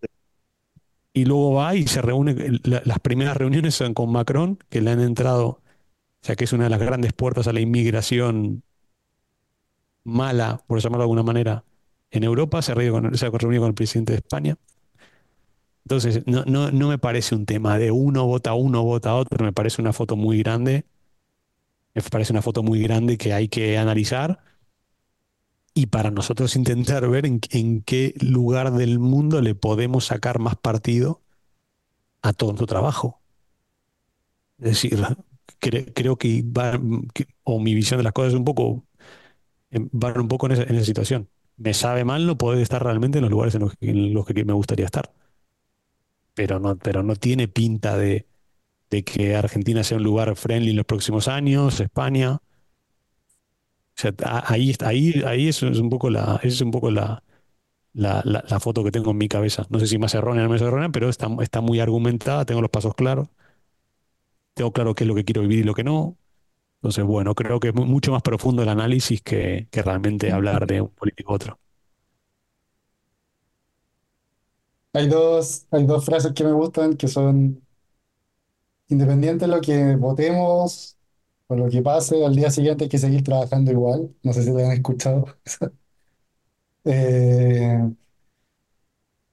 y luego va y se reúne, las primeras reuniones son con Macron, que le han entrado, o sea que es una de las grandes puertas a la inmigración mala, por llamarlo de alguna manera, en Europa, se ha reunido con, el presidente de España. Entonces, no, no, no me parece un tema de uno vota uno, vota otro, me parece una foto muy grande, me parece una foto muy grande que hay que analizar y para nosotros intentar ver en, qué lugar del mundo le podemos sacar más partido a todo nuestro trabajo. Es decir, creo que, va, o mi visión de las cosas es un poco, em, va un poco en esa, situación. Me sabe mal no poder estar realmente en los lugares en los que, me gustaría estar. Pero no, pero no tiene pinta de, de que Argentina sea un lugar friendly en los próximos años, España ahí, ahí, ahí es, un poco la, es un poco la, la, foto que tengo en mi cabeza. No sé si más errónea o no más errónea, pero está, está muy argumentada, tengo los pasos claros, tengo claro qué es lo que quiero vivir y lo que no. Entonces, bueno, creo que es mucho más profundo el análisis que, que realmente hablar de un político otro. Hay dos, hay dos frases que me gustan que son independiente de lo que votemos, por lo que pase, al día siguiente hay que seguir trabajando igual. No sé si lo han escuchado. Eh,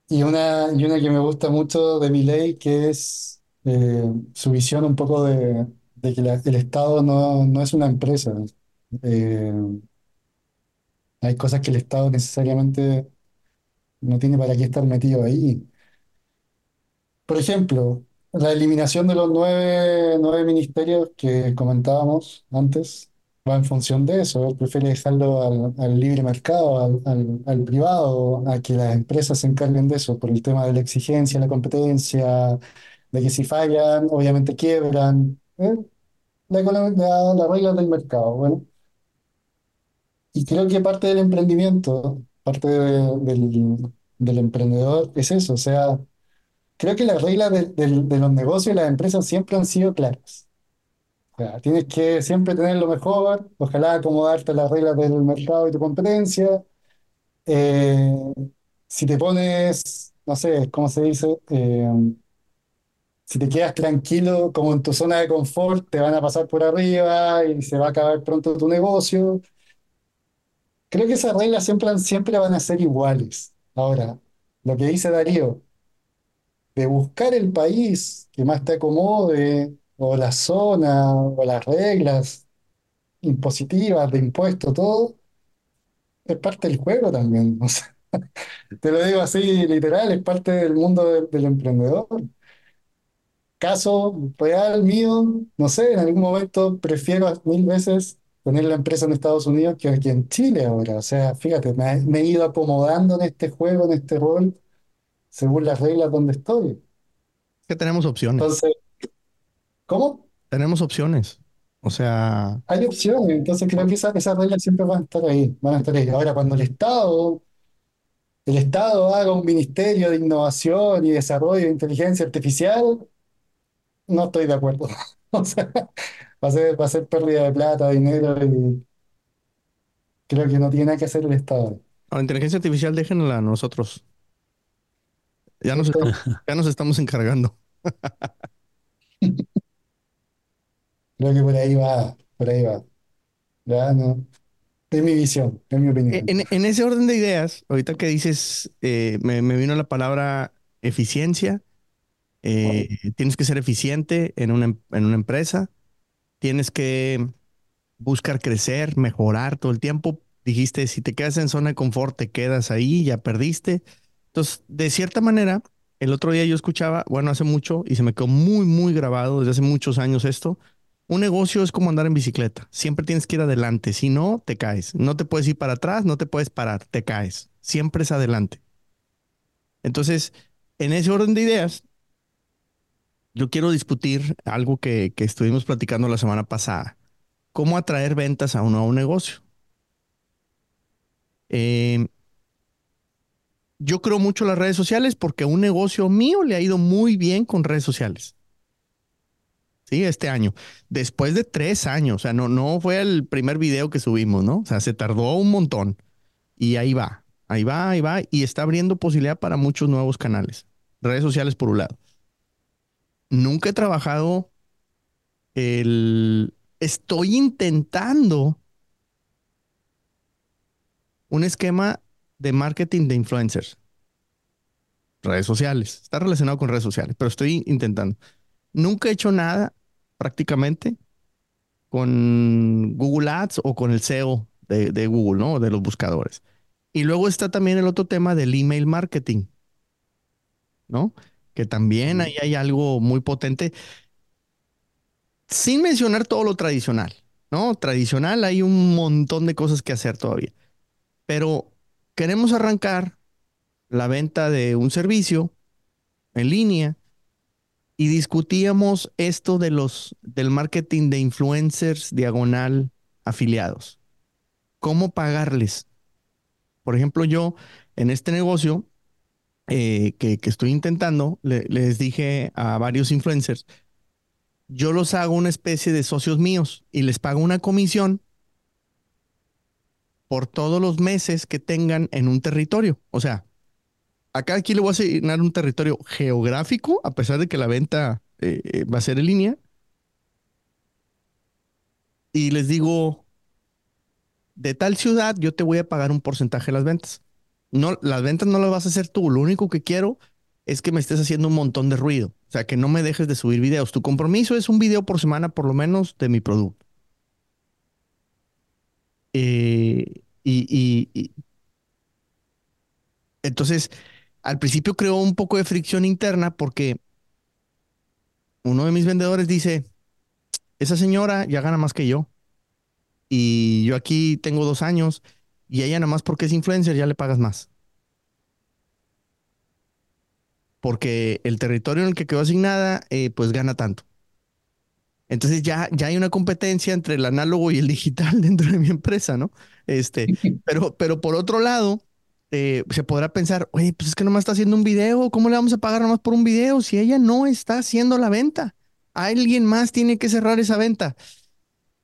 y una, y una que me gusta mucho de mi ley, que es eh, su visión un poco de, que el Estado no, no es una empresa. Eh, hay cosas que el Estado necesariamente no tiene para qué estar metido ahí. Por ejemplo, la eliminación de los nueve, nueve ministerios que comentábamos antes va en función de eso. Él prefiere dejarlo al, al libre mercado, al, al- al privado, a que las empresas se encarguen de eso, por el tema de la exigencia, la competencia, de que si fallan, obviamente quiebran. ¿eh? La, la, las reglas del mercado. Bueno, y creo que parte del emprendimiento, parte de- del, del emprendedor es eso, o sea. Creo que las reglas de, de- de los negocios y las empresas siempre han sido claras. O sea, tienes que siempre tener lo mejor, ojalá acomodarte a las reglas del mercado y tu competencia. Eh, si te pones, no sé, ¿cómo se dice? Eh, si te quedas tranquilo como en tu zona de confort, te van a pasar por arriba y se va a acabar pronto tu negocio. Creo que esas reglas siempre, van a ser iguales. Ahora, lo que dice Darío. de buscar el país que más te acomode, o la zona, o las reglas impositivas de impuestos, todo, es parte del juego también. Te lo digo así, literal, es parte del mundo de- del emprendedor. Caso real mío, no sé, en algún momento prefiero mil veces tener la empresa en Estados Unidos que aquí en Chile ahora. O sea, fíjate, me, me he ido acomodando en este juego, en este rol, según las reglas donde estoy. que tenemos opciones. Entonces, ¿cómo? Tenemos opciones. O sea, Hay opciones, entonces creo que esa- esas reglas siempre van a estar ahí, van a estar ahí. Ahora, cuando el Estado, el Estado haga un ministerio de innovación y desarrollo de inteligencia artificial, no estoy de acuerdo. O sea, va a ser, va a ser pérdida de plata, dinero y creo que no tiene nada que hacer el Estado. la inteligencia artificial déjenla a nosotros. Ya nos estamos, ya nos estamos encargando. Creo que por ahí va, por ahí va. Ya, no. Es mi visión, es mi opinión. En, en ese orden de ideas, ahorita que dices, eh, me, me vino la palabra eficiencia. Eh, tienes que ser eficiente en una, em- en una empresa. Tienes que buscar crecer, mejorar todo el tiempo. Dijiste, si te quedas en zona de confort, te quedas ahí, ya perdiste. Entonces, de cierta manera, el otro día yo escuchaba, bueno, hace mucho, y se me quedó muy, muy grabado desde hace muchos años esto. Un negocio es como andar en bicicleta. Siempre tienes que ir adelante. Si no, te caes. No te puedes ir para atrás, no te puedes parar, te caes. Siempre es adelante. Entonces, en ese orden de ideas, yo quiero discutir algo que, que estuvimos platicando la semana pasada cómo atraer ventas a un nuevo negocio. Eh, yo creo mucho en las redes sociales porque un negocio mío le ha ido muy bien con redes sociales. Sí, este año. Después de tres años, o sea, no, no fue el primer video que subimos, ¿no? O sea, se tardó un montón. Y ahí va, ahí va, ahí va. Y está abriendo posibilidad para muchos nuevos canales. Redes sociales por un lado. Nunca he trabajado el... Estoy intentando un esquema de marketing de influencers. Redes sociales. Está relacionado con redes sociales, pero estoy intentando. Nunca he hecho nada prácticamente con Google Ads o con el SEO de, de Google, ¿no? De los buscadores. Y luego está también el otro tema del email marketing, ¿no? Que también ahí hay algo muy potente, sin mencionar todo lo tradicional, ¿no? Tradicional hay un montón de cosas que hacer todavía. Pero queremos arrancar la venta de un servicio en línea y discutíamos esto de los del marketing de influencers diagonal afiliados. ¿Cómo pagarles? Por ejemplo, yo en este negocio eh, que, estoy intentando, le- les dije a varios influencers, yo los hago una especie de socios míos y les pago una comisión por todos los meses que tengan en un territorio. O sea, acá aquí le voy a asignar un territorio geográfico, a pesar de que la venta eh, eh, va a ser en línea. Y les digo, de tal ciudad yo te voy a pagar un porcentaje de las ventas. No, las ventas no las vas a hacer tú. Lo único que quiero es que me estés haciendo un montón de ruido. O sea, que no me dejes de subir videos. Tu compromiso es un video por semana, por lo menos, de mi producto. Eh, y, y- y entonces, al principio creó un poco de fricción interna porque uno de mis vendedores dice, esa señora ya gana más que yo. Y yo aquí tengo dos años y ella nada más porque es influencer ya le pagas más. Porque el territorio en el que quedó asignada, eh, pues gana tanto. Entonces ya, ya hay una competencia entre el análogo y el digital dentro de mi empresa, ¿no? Este, pero, pero por otro lado, eh, se podrá pensar, oye, pues es que nomás está haciendo un video, ¿cómo le vamos a pagar nomás por un video si ella no está haciendo la venta? Alguien más tiene que cerrar esa venta.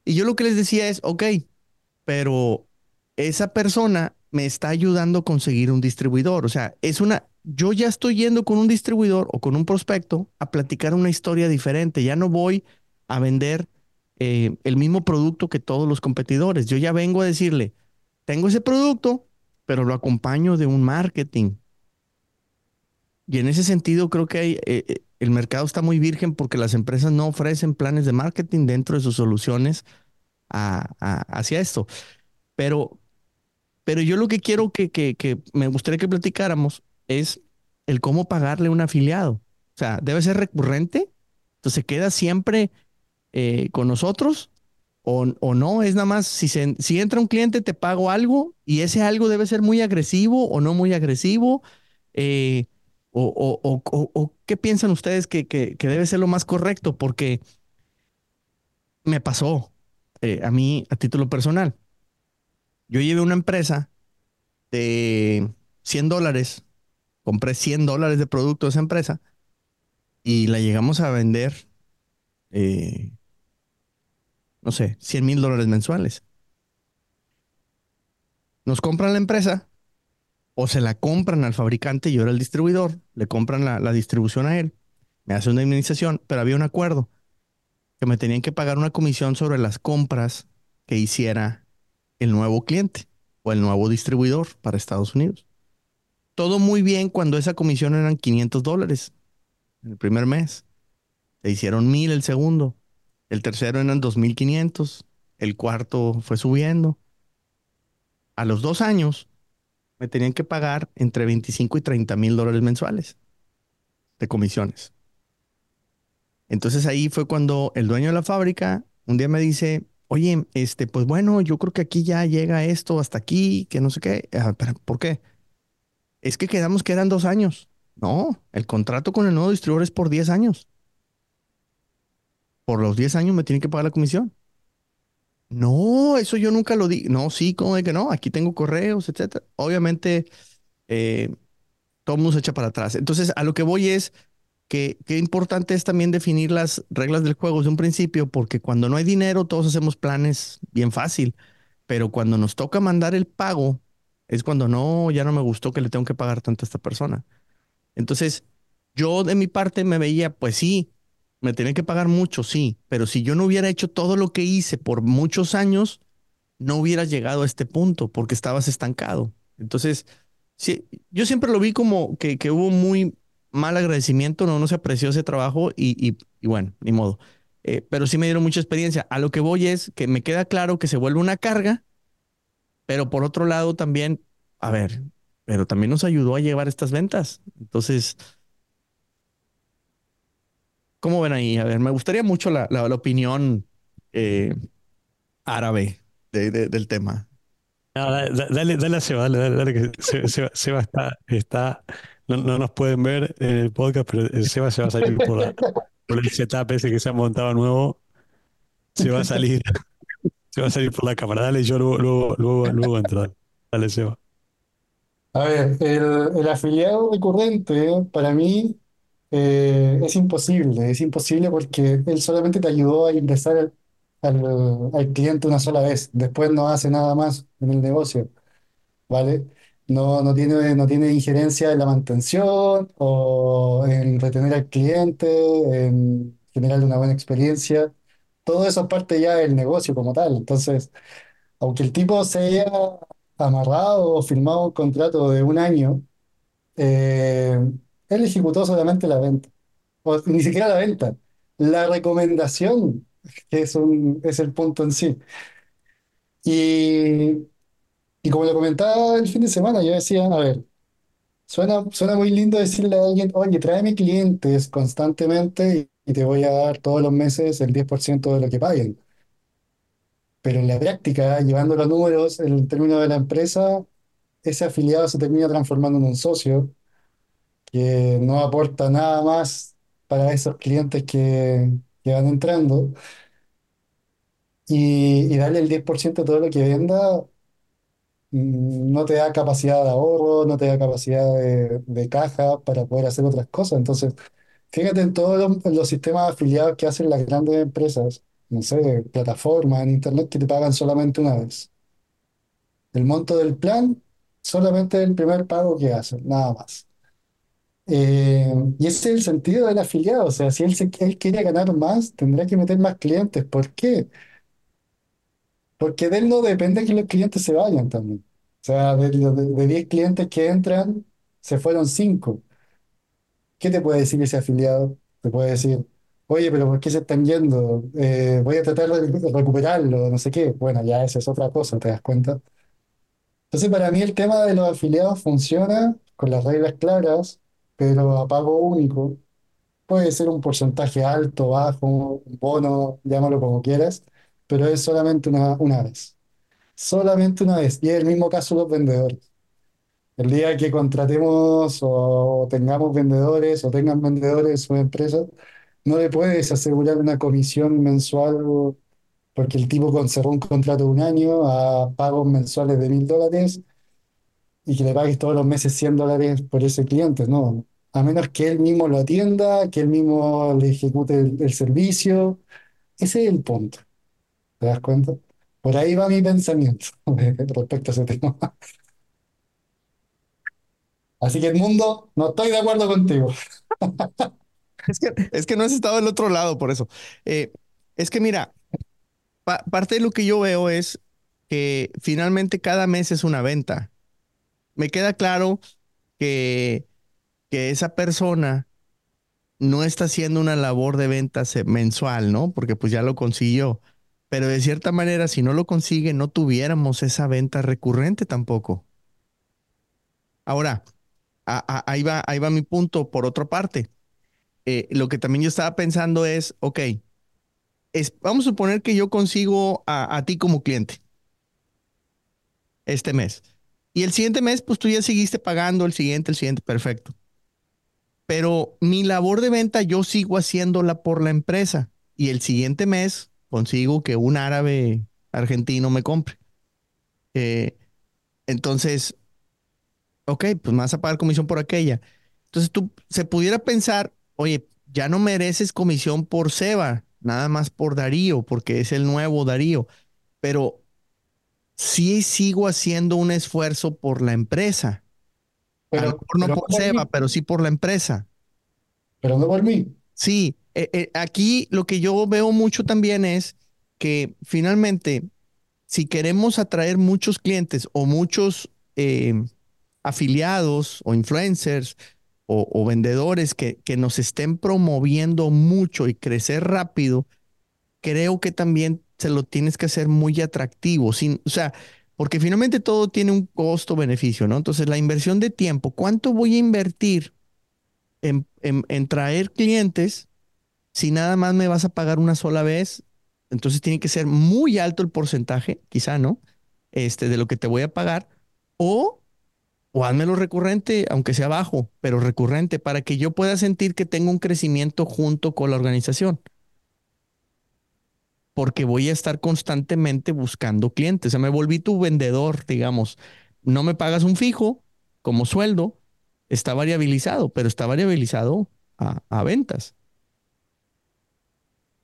Y yo lo que les decía es, ok, pero esa persona me está ayudando a conseguir un distribuidor. O sea, es una, yo ya estoy yendo con un distribuidor o con un prospecto a platicar una historia diferente. Ya no voy a vender eh, el mismo producto que todos los competidores. Yo ya vengo a decirle, tengo ese producto, pero lo acompaño de un marketing. Y en ese sentido creo que eh, eh, el mercado está muy virgen porque las empresas no ofrecen planes de marketing dentro de sus soluciones hacia esto. Pero Pero yo lo que quiero que, me gustaría que platicáramos es el cómo pagarle a un afiliado. O sea, debe ser recurrente. Entonces queda siempre eh, con nosotros o, no. Es nada más si, se, si entra un cliente, te pago algo y ese algo debe ser muy agresivo o no muy agresivo. Eh, o, qué piensan ustedes que, debe ser lo más correcto? Porque me pasó eh, a mí a título personal. Yo llevé una empresa de 100 dólares, compré 100 dólares de producto de esa empresa y la llegamos a vender, eh, no sé, 100 mil dólares mensuales. Nos compran la empresa o se la compran al fabricante, yo era el distribuidor, le compran la, la distribución a él, me hace una indemnización, pero había un acuerdo que me tenían que pagar una comisión sobre las compras que hiciera el nuevo cliente o el nuevo distribuidor para Estados Unidos. Todo muy bien cuando esa comisión eran 500 dólares en el primer mes. Se hicieron mil el segundo. El tercero eran 2.500. El cuarto fue subiendo. A los dos años me tenían que pagar entre 25 y 30 mil dólares mensuales de comisiones. Entonces ahí fue cuando el dueño de la fábrica un día me dice, oye, este, pues bueno, yo creo que aquí ya llega esto hasta aquí, que no sé qué. Ah, ¿Por qué? Es que quedamos que eran dos años. No, el contrato con el nuevo distribuidor es por 10 años. Por los 10 años me tienen que pagar la comisión. No, eso yo nunca lo di. No, sí, ¿cómo de que no? Aquí tengo correos, etcétera. Obviamente, eh, todo el mundo se echa para atrás. Entonces, a lo que voy es, que importante es también definir las reglas del juego desde un principio, porque cuando no hay dinero todos hacemos planes bien fácil, pero cuando nos toca mandar el pago es cuando no, ya no me gustó que le tengo que pagar tanto a esta persona. Entonces, yo de mi parte me veía, pues sí, me tenía que pagar mucho, sí, pero si yo no hubiera hecho todo lo que hice por muchos años, no hubieras llegado a este punto porque estabas estancado. Entonces, sí, yo siempre lo vi como que, que hubo muy mal agradecimiento, no, no se apreció ese trabajo y, bueno, ni modo. Eh, pero sí me dieron mucha experiencia. A lo que voy es que me queda claro que se vuelve una carga, pero por otro lado también, a ver, pero también nos ayudó a llevar estas ventas. Entonces, ¿cómo ven ahí? A ver, me gustaría mucho la, la, opinión eh, árabe del tema. dale, dale a Seba, dale, dale, Seba, está, está no, no, nos pueden ver en el podcast, pero el Seba se va a salir por, por el setup ese que se ha montado nuevo. Se va a salir, se va a salir por la cámara. Dale, yo luego, luego, luego, luego entro. Dale, Seba. A ver, el, el afiliado recurrente para mí eh, es imposible, es imposible porque él solamente te ayudó a ingresar al, al cliente una sola vez, después no hace nada más en el negocio, ¿vale? No, no tiene, no tiene injerencia en la mantención o en retener al cliente, en generarle una buena experiencia. Todo eso es parte ya del negocio como tal. Entonces, aunque el tipo se haya amarrado o firmado un contrato de un año, eh, él ejecutó solamente la venta. O ni siquiera la venta, la recomendación, que es, un, es el punto en sí. Y y como lo comentaba el fin de semana, yo decía, a ver, suena, suena muy lindo decirle a alguien, oye, tráeme clientes constantemente y, te voy a dar todos los meses el 10% de lo que paguen. Pero en la práctica, llevando los números, en términos de la empresa, ese afiliado se termina transformando en un socio que no aporta nada más para esos clientes que, que van entrando. Y, y darle el 10% de todo lo que venda no te da capacidad de ahorro, no te da capacidad de, de caja para poder hacer otras cosas. Entonces, fíjate en todos los, los sistemas afiliados que hacen las grandes empresas, no sé, plataformas en internet que te pagan solamente una vez. El monto del plan, solamente el primer pago que hacen, nada más. Eh, y ese es el sentido del afiliado, o sea, si él, se, él quiere ganar más, tendrá que meter más clientes. ¿Por qué? Porque de él no depende que los clientes se vayan también. O sea, de, de, 10 clientes que entran, se fueron 5. ¿Qué te puede decir ese afiliado? Te puede decir, oye, pero ¿por qué se están yendo? Eh, voy a tratar de recuperarlo, no sé qué. Bueno, ya esa es otra cosa, ¿te das cuenta? Entonces, para mí el tema de los afiliados funciona con las reglas claras, pero a pago único. Puede ser un porcentaje alto, bajo, un bono, llámalo como quieras, pero es solamente una, una vez. Solamente una vez. Y es el mismo caso de los vendedores. El día que contratemos o tengamos vendedores o tengan vendedores en su empresa, no le puedes asegurar una comisión mensual porque el tipo conservó un contrato de un año a pagos mensuales de mil dólares y que le pagues todos los meses 100 dólares por ese cliente, no. A menos que él mismo lo atienda, que él mismo le ejecute el, el servicio. Ese es el punto. ¿Te das cuenta? Por ahí va mi pensamiento respecto a ese tema. Así que el mundo, no estoy de acuerdo contigo. Es que, es que no has estado del otro lado, por eso. Eh, es que mira, pa- parte de lo que yo veo es que finalmente cada mes es una venta. Me queda claro que, que esa persona no está haciendo una labor de ventas eh, mensual, ¿no? Porque pues ya lo consiguió. Pero de cierta manera, si no lo consigue, no tuviéramos esa venta recurrente tampoco. Ahora, ahí va, ahí va mi punto por otra parte. Eh, lo que también yo estaba pensando es, ok, es, vamos a suponer que yo consigo a, a ti como cliente este mes. Y el siguiente mes, pues tú ya seguiste pagando el siguiente, el siguiente, perfecto. Pero mi labor de venta yo sigo haciéndola por la empresa. Y el siguiente mes consigo que un árabe argentino me compre. Eh, entonces, ok, pues me vas a pagar comisión por aquella. Entonces tú se pudiera pensar, oye, ya no mereces comisión por Seba, nada más por Darío, porque es el nuevo Darío. Pero sí sigo haciendo un esfuerzo por la empresa. A lo Pero, mejor no pero por Seba, mí, pero sí por la empresa. pero no por mí. Sí, eh, eh, aquí lo que yo veo mucho también es que finalmente, si queremos atraer muchos clientes o muchos eh, afiliados o influencers o, o vendedores que, que nos estén promoviendo mucho y crecer rápido, creo que también se lo tienes que hacer muy atractivo, sin, o sea, porque finalmente todo tiene un costo-beneficio, ¿no? Entonces, la inversión de tiempo, ¿cuánto voy a invertir en, traer clientes si nada más me vas a pagar una sola vez? Entonces tiene que ser muy alto el porcentaje, quizá, ¿no? Este, de lo que te voy a pagar, o, o házmelo recurrente, aunque sea bajo, pero recurrente, para que yo pueda sentir que tengo un crecimiento junto con la organización porque voy a estar constantemente buscando clientes. O sea, me volví tu vendedor, digamos. No me pagas un fijo como sueldo, está variabilizado, pero está variabilizado a, a ventas,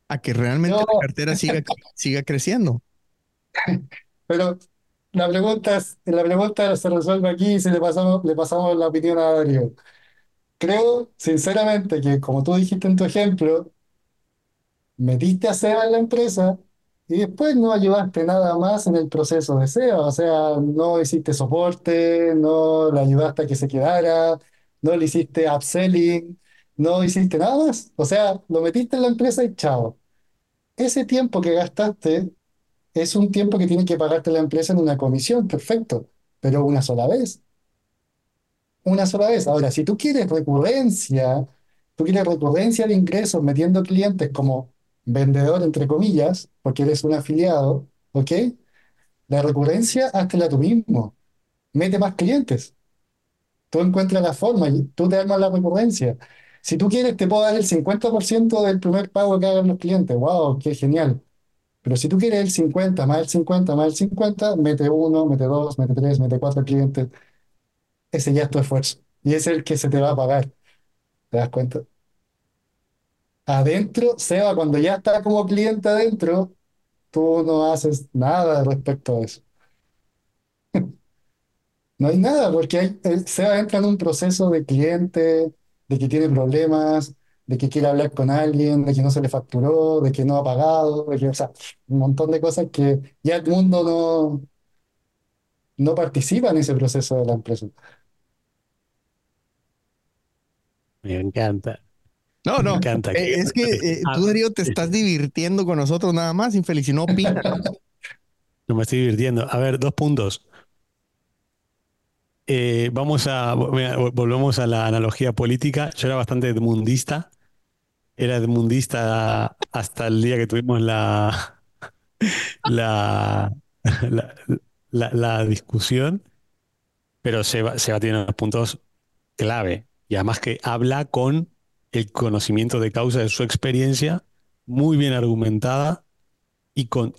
a que realmente Yo, la cartera siga, siga creciendo. pero la pregunta es, la pregunta se resuelve aquí y se le pasamos, le pasamos la opinión a Darío. Creo, sinceramente, que como tú dijiste en tu ejemplo, metiste a SEBA en la empresa y después no ayudaste nada más en el proceso de SEBA. O sea, no hiciste soporte, no le ayudaste a que se quedara, no le hiciste upselling, no hiciste nada más. O sea, lo metiste en la empresa y chao. Ese tiempo que gastaste es un tiempo que tiene que pagarte la empresa en una comisión, perfecto, pero una sola vez. Una sola vez. Ahora, si tú quieres recurrencia, tú quieres recurrencia de ingresos metiendo clientes como vendedor, entre comillas, porque eres un afiliado, ¿ok? La recurrencia, háztela tú mismo. Mete más clientes. Tú encuentras la forma tú te armas la recurrencia. Si tú quieres, te puedo dar el 50% del primer pago que hagan los clientes. ¡Wow! ¡Qué genial! Pero si tú quieres el 50 más el 50 más el 50, mete uno, mete dos, mete tres, mete cuatro clientes. Ese ya es tu esfuerzo. Y es el que se te va a pagar. ¿Te das cuenta? Adentro, Seba, cuando ya está como cliente adentro, tú no haces nada respecto a eso. No hay nada, porque hay- Seba entra en un proceso de cliente, de que tiene problemas, de que quiere hablar con alguien, de que no se le facturó, de que no ha pagado, de que, o sea, un montón de cosas que ya el mundo no, no participa en ese proceso de la empresa. Me encanta, No, me no, encanta que... eh, es que eh, tú, Darío, te estás divirtiendo con nosotros nada más, infeliz, y no no me estoy divirtiendo. A ver, dos puntos. eh, vamos a, volvemos a la analogía política. Yo era bastante edmundista. Era edmundista hasta el día que tuvimos la, la, la, discusión, pero se va, se va teniendo los puntos clave. Y además que habla con el conocimiento de causa de su experiencia, muy bien argumentada y con,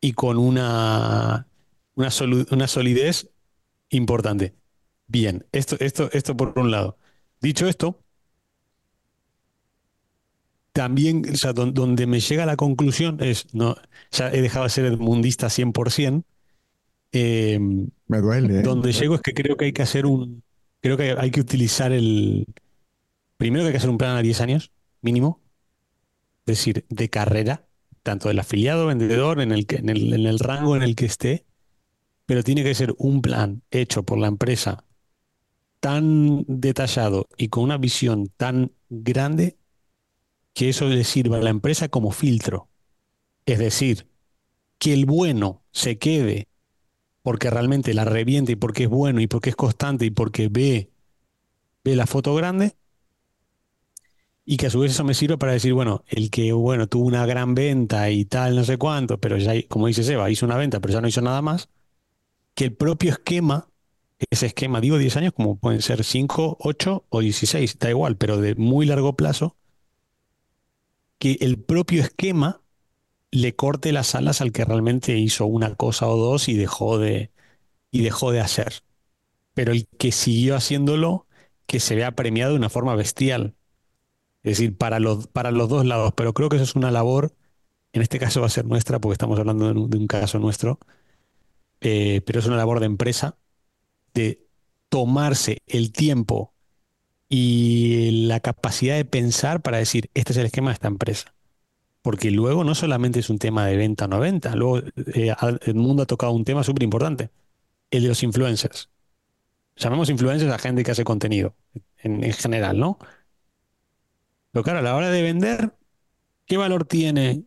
y con una, una, una solidez importante. Bien, esto, esto, esto por un lado. Dicho esto, también, o sea, donde me llega la conclusión es, no, ya he dejado de ser el mundista 100%, eh, me duele. ¿eh? Donde llego es que creo que hay que hacer un, creo que hay que utilizar el, primero que hay que hacer un plan a 10 años, mínimo, es decir, de carrera, tanto del afiliado, vendedor, en el, en el, en el rango en el que esté, pero tiene que ser un plan hecho por la empresa tan detallado y con una visión tan grande que eso le sirva a la empresa como filtro. Es decir, que el bueno se quede porque realmente la reviente y porque es bueno y porque es constante y porque ve, ve la foto grande. Y que a su vez eso me sirva para decir, bueno, el que, bueno, tuvo una gran venta y tal, no sé cuánto, pero ya, como dice Seba, hizo una venta, pero ya no hizo nada más, que el propio esquema, ese esquema, digo 10 años, como pueden ser 5, 8 o 16, da igual, pero de muy largo plazo, que el propio esquema le corte las alas al que realmente hizo una cosa o dos y dejó de, y dejó de hacer. Pero el que siguió haciéndolo, que se vea premiado de una forma bestial. Es decir, para los, para los dos lados. Pero creo que eso es una labor, en este caso va a ser nuestra, porque estamos hablando de un, caso nuestro, eh, pero es una labor de empresa, de tomarse el tiempo y la capacidad de pensar para decir, este es el esquema de esta empresa. Porque luego no solamente es un tema de venta o no venta, luego eh, el mundo ha tocado un tema súper importante, el de los influencers. Llamamos influencers a gente que hace contenido, en, en general, ¿no? Pero claro, a la hora de vender, ¿qué valor tiene?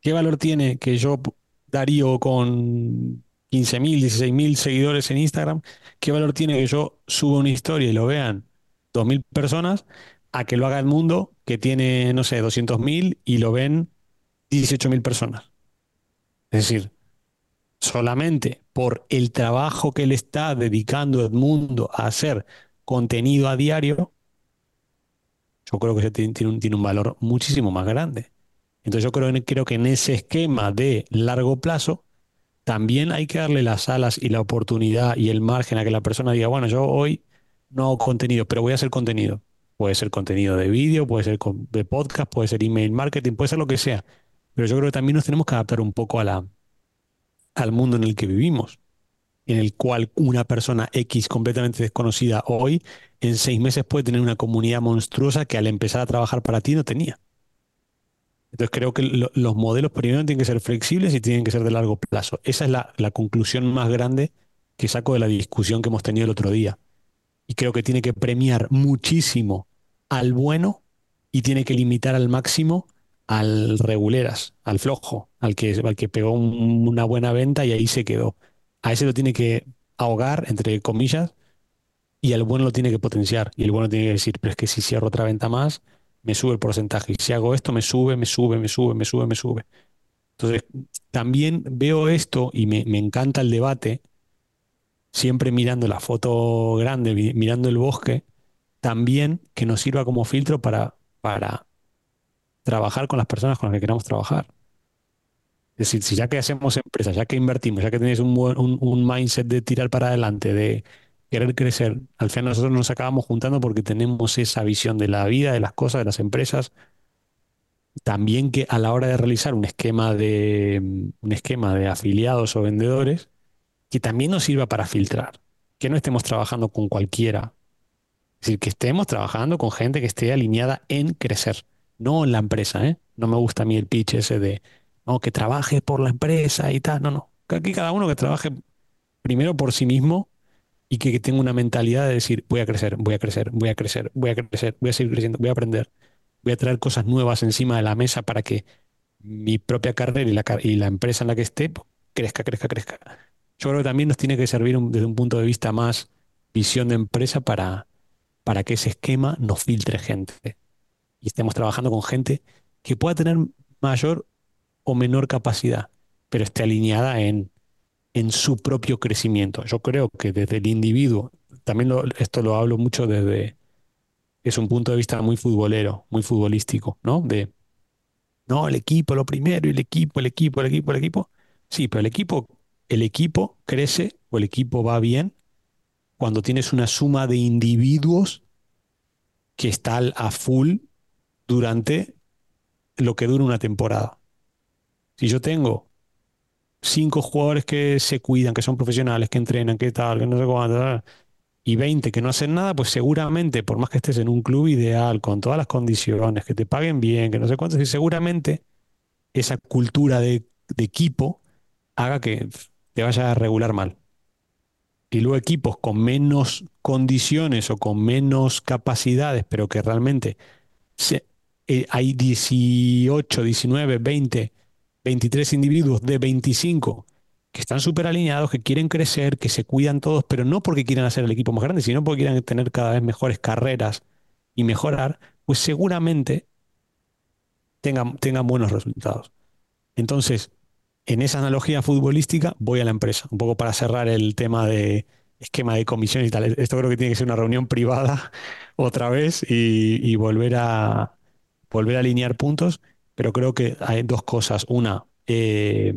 ¿Qué valor tiene que yo, Darío, con 15.000, 16.000 seguidores en Instagram, ¿qué valor tiene que yo suba una historia y lo vean 2.000 personas a que lo haga el mundo que tiene, no sé, 200.000 y lo ven 18.000 personas? Es decir, solamente por el trabajo que le está dedicando mundo a hacer contenido a diario, yo creo que tiene, un, tiene un valor muchísimo más grande. Entonces yo creo, creo que en ese esquema de largo plazo, también hay que darle las alas y la oportunidad y el margen a que la persona diga, bueno, yo hoy no hago contenido, pero voy a hacer contenido. Puede ser contenido de vídeo, puede ser de podcast, puede ser email marketing, puede ser lo que sea. Pero yo creo que también nos tenemos que adaptar un poco a la, al mundo en el que vivimos, en el cual una persona X completamente desconocida hoy, en seis meses puede tener una comunidad monstruosa que al empezar a trabajar para ti no tenía. Entonces creo que los modelos primero tienen que ser flexibles y tienen que ser de largo plazo. Esa es la, conclusión más grande que saco de la discusión que hemos tenido el otro día. Y creo que tiene que premiar muchísimo al bueno y tiene que limitar al máximo al reguleras, al flojo, al que, al que pegó una buena venta y ahí se quedó. A ese lo tiene que ahogar, entre comillas, y al bueno lo tiene que potenciar. Y el bueno tiene que decir, pero es que si cierro otra venta más, me sube el porcentaje. Y si hago esto, me sube, me sube, me sube, me sube, me sube. Entonces, también veo esto y me, encanta el debate, siempre mirando la foto grande, mirando el bosque, también que nos sirva como filtro para, para trabajar con las personas con las que queramos trabajar. Es decir, si ya que hacemos empresas, ya que invertimos, ya que tenéis un, un, un mindset de tirar para adelante, de, querer crecer. Al final nosotros nos acabamos juntando porque tenemos esa visión de la vida, de las cosas, de las empresas. También que a la hora de realizar un esquema de, un esquema de afiliados o vendedores, que también nos sirva para filtrar. Que no estemos trabajando con cualquiera. Es decir, que estemos trabajando con gente que esté alineada en crecer, no en la empresa. ¿eh? No me gusta a mí el pitch ese de no, que trabaje por la empresa y tal. No, no. Aquí cada uno que trabaje primero por sí mismo y que, tenga una mentalidad de decir, voy a crecer, voy a crecer, voy a crecer, voy a crecer, voy a seguir creciendo, voy a aprender, voy a traer cosas nuevas encima de la mesa para que mi propia carrera y la, y la empresa en la que esté pues, crezca, crezca, crezca. yo creo que también nos tiene que servir un- desde un punto de vista más visión de empresa para, para que ese esquema nos filtre gente y estemos trabajando con gente que pueda tener mayor o menor capacidad, pero esté alineada en, en su propio crecimiento. Yo creo que desde el individuo, también lo- esto lo hablo mucho desde, es un punto de vista muy futbolero, muy futbolístico, ¿no? De, no, el equipo, lo primero, y el equipo, el equipo, el equipo, el equipo. Sí, pero el equipo, el equipo crece o el equipo va bien cuando tienes una suma de individuos que está a full durante lo que dura una temporada. Si yo tengo cinco jugadores que se cuidan, que son profesionales, que entrenan, que tal, que no sé cuánto, y 20 que no hacen nada, pues seguramente, por más que estés en un club ideal, con todas las condiciones, que te paguen bien, que no sé cuánto, seguramente esa cultura de, equipo haga que te vaya a regular mal. Y luego equipos con menos condiciones o con menos capacidades, pero que realmente eh, hay 18, 19, 20, 23 individuos de 25 que están súper alineados, que quieren crecer, que se cuidan todos, pero no porque quieran hacer el equipo más grande, sino porque quieran tener cada vez mejores carreras y mejorar, pues seguramente tengan, buenos resultados. Entonces, en esa analogía futbolística, voy a la empresa, un poco para cerrar el tema de esquema de comisión y tal. Esto creo que tiene que ser una reunión privada otra vez y, y volver a, volver a alinear puntos, pero creo que hay dos cosas. Una, eh,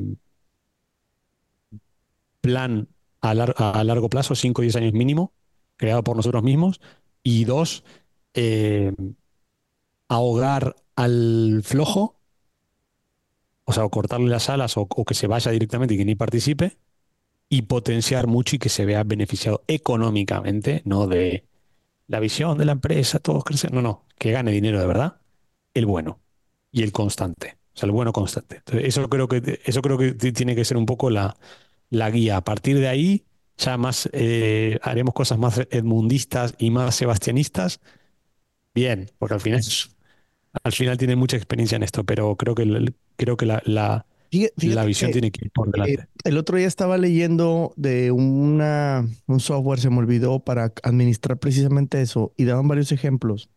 plan a, a largo plazo, 5 o 10 años mínimo, creado por nosotros mismos. Y dos, eh, ahogar al flojo, o sea, cortarle las alas o, o que se vaya directamente y que ni participe, y potenciar mucho y que se vea beneficiado económicamente, no de la visión de la empresa, todos crecen, no, no, que gane dinero de verdad, el bueno y el constante, o sea, el bueno constante. Entonces, eso creo que, eso creo que tiene que ser un poco la, la guía. A partir de ahí, ya más eh, haremos cosas más edmundistas y más sebastianistas. Bien, porque al final, al final tiene mucha experiencia en esto, pero creo que, creo que la, la- Fíjate- la visión tiene que ir por eh, delante. el otro día estaba leyendo de una, un software, se me olvidó, para administrar precisamente eso, y daban varios ejemplos.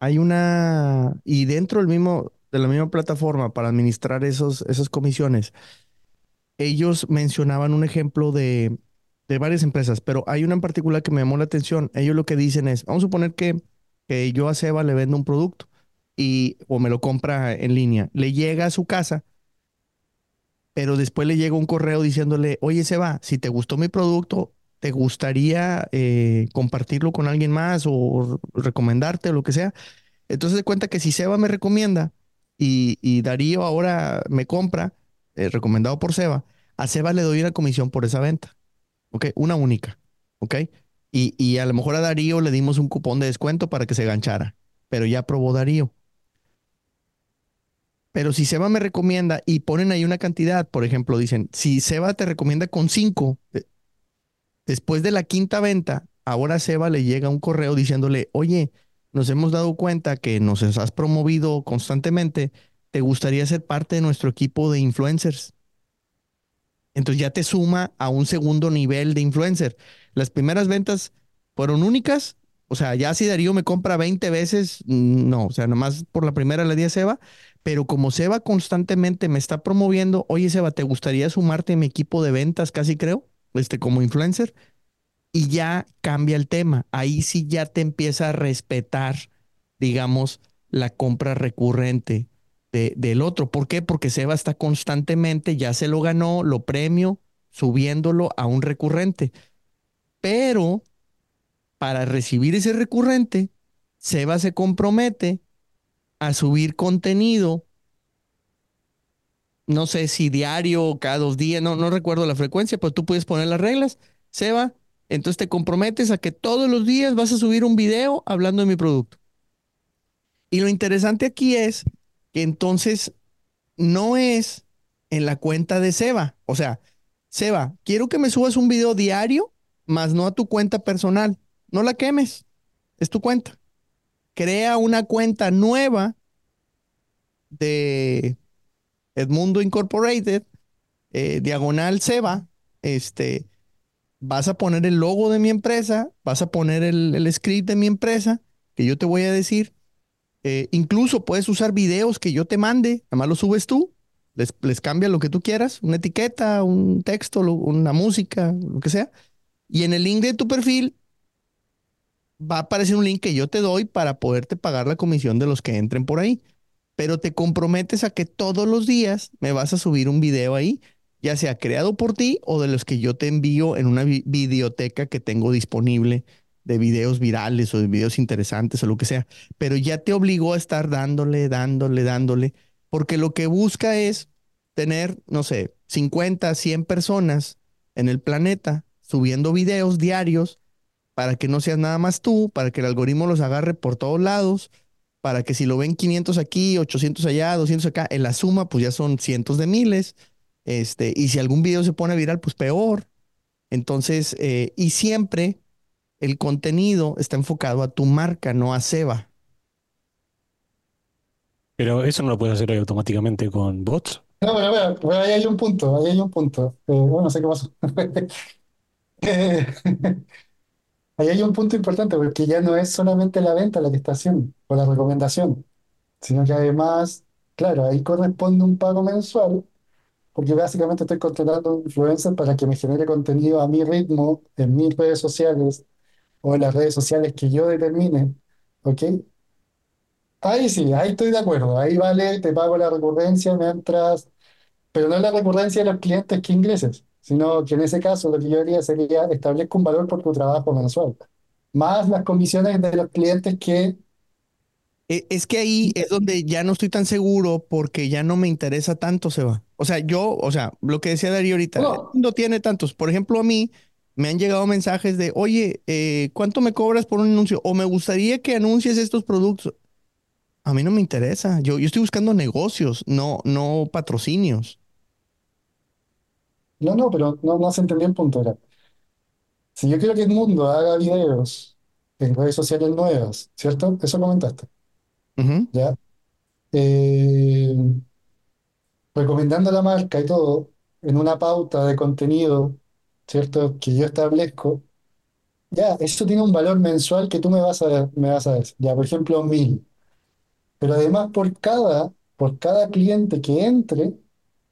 Hay una, y dentro del mismo, de la misma plataforma para administrar esos, esas comisiones, ellos mencionaban un ejemplo de, de varias empresas, pero hay una en particular que me llamó la atención. Ellos lo que dicen es, vamos a suponer que, que yo a Seba le vendo un producto y, o me lo compra en línea, le llega a su casa, pero después le llega un correo diciéndole, oye Seba, si te gustó mi producto, ¿te gustaría eh, compartirlo con alguien más o recomendarte o lo que sea? Entonces de cuenta que si Seba me recomienda y, Darío ahora me compra, eh, recomendado por Seba, a Seba le doy una comisión por esa venta, ¿ok? Una única, ¿ok? Y, y a lo mejor a Darío le dimos un cupón de descuento para que se ganchara, pero ya probó Darío. Pero si Seba me recomienda y ponen ahí una cantidad, por ejemplo, dicen, si Seba te recomienda con cinco, eh, después de la quinta venta, ahora a Seba le llega un correo diciéndole, oye, nos hemos dado cuenta que nos has promovido constantemente, ¿te gustaría ser parte de nuestro equipo de influencers? Entonces ya te suma a un segundo nivel de influencer. Las primeras ventas fueron únicas, o sea, ya si Darío me compra 20 veces, mm, no, o sea, nomás por la primera le di a Seba, pero como Seba constantemente me está promoviendo, oye Seba, ¿te gustaría sumarte a mi equipo de ventas casi creo? Este, como influencer y ya cambia el tema. Ahí sí ya te empieza a respetar, digamos, la compra recurrente de- del otro. ¿Por qué? Porque Seba está constantemente, ya se lo ganó, lo premio, subiéndolo a un recurrente. Pero para recibir ese recurrente, Seba se compromete a subir contenido, no sé si diario o cada dos días, no, no recuerdo la frecuencia, pero tú puedes poner las reglas. Seba, entonces te comprometes a que todos los días vas a subir un video hablando de mi producto. Y lo interesante aquí es que entonces no es en la cuenta de Seba. O sea, Seba, quiero que me subas un video diario, más no a tu cuenta personal. No la quemes, es tu cuenta. Crea una cuenta nueva de Edmundo Incorporated, eh, diagonal Seba, este, vas a poner el logo de mi empresa, vas a poner el, el script de mi empresa, que yo te voy a decir. Eh, incluso puedes usar videos que yo te mande, nada más los subes tú, les, les cambias lo que tú quieras, una etiqueta, un texto, una música, lo que sea. Y en el link de tu perfil va a aparecer un link que yo te doy para poderte pagar la comisión de los que entren por ahí. Pero te comprometes a que todos los días me vas a subir un video ahí, ya sea creado por ti o de los que yo te envío en una vi- videoteca que tengo disponible de videos virales o de videos interesantes o lo que sea. Pero ya te obligó a estar dándole, dándole, dándole, porque lo que busca es tener, no sé, 50, 100 personas en el planeta subiendo videos diarios para que no seas nada más tú, para que el algoritmo los agarre por todos lados, para que si lo ven 500 aquí, 800 allá, 200 acá, en la suma pues ya son cientos de miles. Este, y si algún video se pone viral, pues peor. Entonces, eh, y siempre el contenido está enfocado a tu marca, no a Seba. Pero eso no lo puedes hacer automáticamente con bots. No, pero, pero, pero ahí hay un punto, ahí hay un punto. Eh, bueno, no sé qué pasó. Eh, ahí hay un punto importante porque ya no es solamente la venta la que está haciendo o la recomendación, sino que además, claro, ahí corresponde un pago mensual porque básicamente estoy contratando a un influencer para que me genere contenido a mi ritmo en mis redes sociales o en las redes sociales que yo determine, ¿ok? Ahí sí, ahí estoy de acuerdo, ahí vale, te pago la recurrencia mientras pero no la recurrencia de los clientes que ingreses, sino que en ese caso lo que yo haría sería establezco un valor por tu trabajo mensual, más las comisiones de los clientes que, Es que ahí es donde ya no estoy tan seguro porque ya no me interesa tanto, Seba. O sea, yo, o sea, lo que decía Darío ahorita, no, mundo tiene tantos. Por ejemplo, a mí me han llegado mensajes de, oye, eh, ¿cuánto me cobras por un anuncio? O me gustaría que anuncies estos productos. A mí no me interesa. Yo, yo estoy buscando negocios, no, no patrocinios. no, no, pero no, no se entendió el punto, era, si yo quiero que el mundo haga videos en redes sociales nuevas, ¿cierto? Eso comentaste, ¿ya? Eh, recomendando la marca y todo, en una pauta de contenido, ¿cierto? Que yo establezco, ya, eso tiene un valor mensual que tú me vas a, me vas a ya, por ejemplo, mil. Pero además por cada, por cada cliente que entre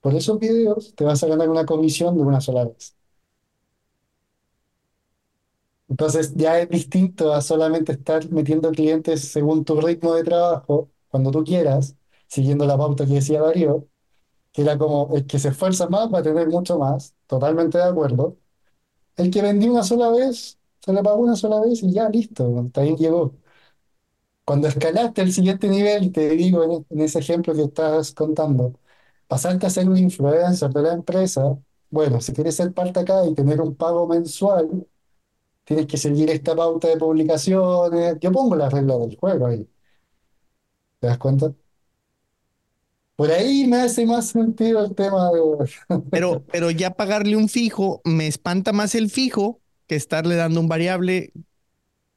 por esos videos, te vas a ganar una comisión de una sola vez. Entonces ya es distinto a solamente estar metiendo clientes según tu ritmo de trabajo, cuando tú quieras, siguiendo la pauta que decía Darío, que era como el que se esfuerza más va a tener mucho más, totalmente de acuerdo. El que vendió una sola vez, se le pagó una sola vez y ya listo, hasta llegó. Cuando escalaste al siguiente nivel, te digo en, en ese ejemplo que estás contando, pasaste a ser un influencer de la empresa, bueno, si quieres ser parte acá y tener un pago mensual, tienes que seguir esta pauta de publicaciones. Yo pongo las reglas del juego ahí, ¿te das cuenta? Por ahí me hace más sentido el tema de... Pero, pero ya pagarle un fijo, me espanta más el fijo que estarle dando un variable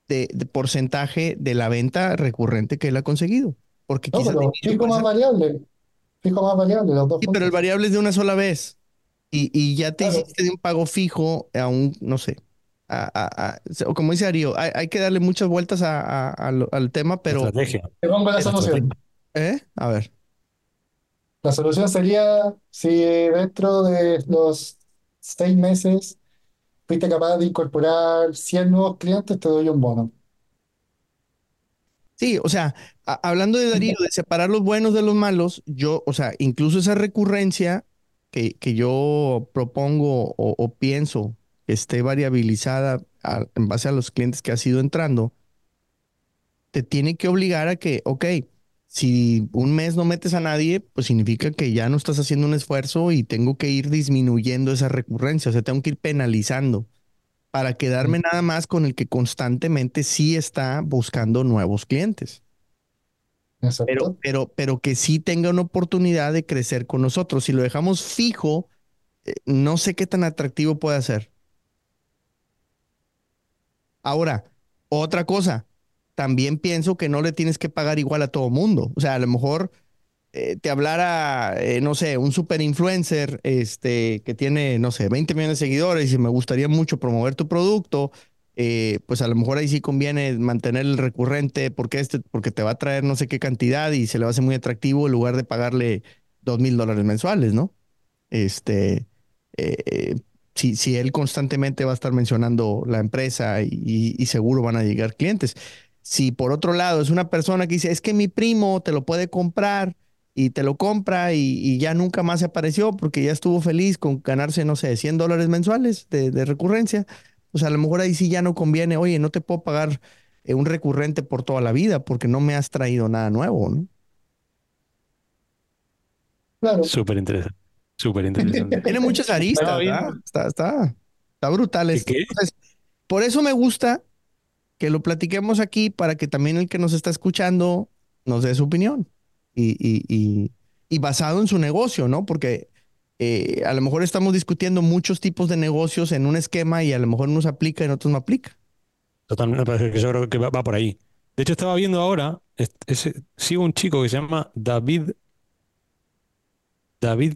de, de porcentaje de la venta recurrente que él ha conseguido. Porque No, pero fijo más variable, fijo más variable, los dos Sí, pero el variable es de una sola vez. Y, y ya te Claro, hiciste de un pago fijo a un, no sé, a, a- a- o como dice Darío, hay, hay que darle muchas vueltas a- a- a lo- al tema, pero, Estrategia. te pongo la solución. ¿eh? A ver. La solución sería si dentro de los seis meses fuiste capaz de incorporar 100 nuevos clientes, te doy un bono. Sí, o sea, a- hablando de Darío, de separar los buenos de los malos, yo, o sea, incluso esa recurrencia que, que yo propongo o, o pienso esté variabilizada a- en base a los clientes que has ido entrando, te tiene que obligar a que, ok, si un mes no metes a nadie, pues significa que ya no estás haciendo un esfuerzo y tengo que ir disminuyendo esa recurrencia, o sea, tengo que ir penalizando para quedarme nada más con el que constantemente sí está buscando nuevos clientes, pero, Exacto. pero, pero que sí tenga una oportunidad de crecer con nosotros. Si lo dejamos fijo, eh, no sé qué tan atractivo puede ser. Ahora, otra cosa, también pienso que no le tienes que pagar igual a todo mundo. O sea, a lo mejor eh, te hablara, eh, no sé, un super influencer este, que tiene, no sé, 20 millones de seguidores y me gustaría mucho promover tu producto, eh, pues a lo mejor ahí sí conviene mantener el recurrente porque, este, porque te va a traer no sé qué cantidad y se le va a hacer muy atractivo en lugar de pagarle dos mil dólares mensuales, ¿no? Este, si, si él constantemente va a estar mencionando la empresa y, y seguro van a llegar clientes. Si por otro lado es una persona que dice, es que mi primo te lo puede comprar y te lo compra y, ya nunca más se apareció porque ya estuvo feliz con ganarse, no sé, 100 dólares mensuales de, recurrencia, pues a lo mejor ahí sí ya no conviene, oye, no te puedo pagar eh, un recurrente por toda la vida porque no me has traído nada nuevo, ¿no? Claro. Súper interesante. Súper interesante. Tiene muchas aristas, Está, está, está brutal. por eso me gusta que lo platiquemos aquí para que también el que nos está escuchando nos dé su opinión y, basado en su negocio, ¿no? Porque eh, a lo mejor estamos discutiendo muchos tipos de negocios en un esquema y a lo mejor unos aplica y en otros no aplica. Totalmente, yo creo que va, por ahí. De hecho, estaba viendo ahora, sigo un chico que se llama David, David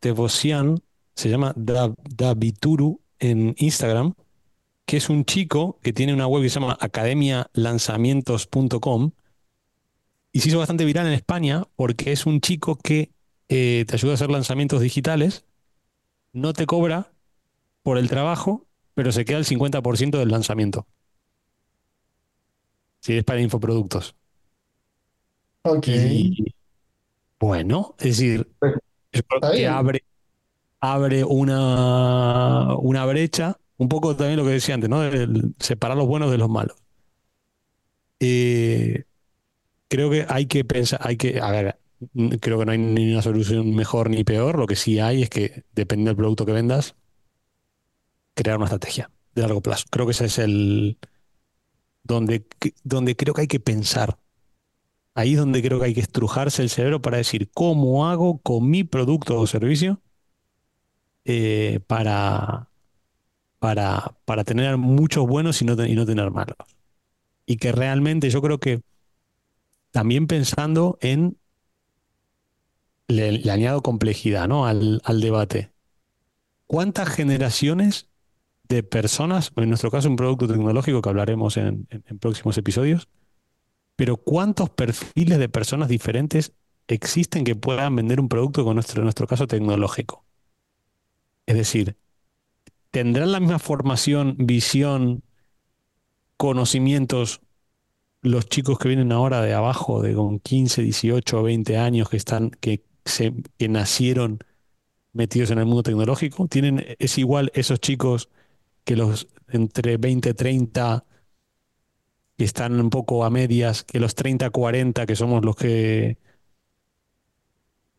Tevosian, se llama Daviduru en Instagram, que es un chico que tiene una web que se llama academialanzamientos.com y se hizo bastante viral en España porque es un chico que eh, te ayuda a hacer lanzamientos digitales, no te cobra por el trabajo, pero se queda el 50% del lanzamiento. Si es para infoproductos. Ok. bueno, es decir, que abre, abre una, una brecha, un poco también lo que decía antes, ¿no? Separar los buenos de los malos. Eh, creo que hay que pensar, hay que, a ver, creo que no hay ni una solución mejor ni peor. Lo que sí hay es que, depende del producto que vendas, crear una estrategia de largo plazo. Creo que ese es el donde, donde creo que hay que pensar. Ahí es donde creo que hay que estrujarse el cerebro para decir cómo hago con mi producto o servicio eh, para, para, para tener muchos buenos y no, y no tener malos. Y que realmente yo creo que también pensando en, le, añado complejidad ¿no? al, debate. ¿Cuántas generaciones de personas, en nuestro caso un producto tecnológico que hablaremos en, próximos episodios, pero cuántos perfiles de personas diferentes existen que puedan vender un producto con nuestro, en nuestro caso tecnológico? Es decir, ¿tendrán la misma formación, visión, conocimientos los chicos que vienen ahora de abajo, de con 15, 18 o 20 años, que están, que, se, que nacieron metidos en el mundo tecnológico, tienen, es igual esos chicos que los entre 20 30 que están un poco a medias, que los 30 40 que somos los que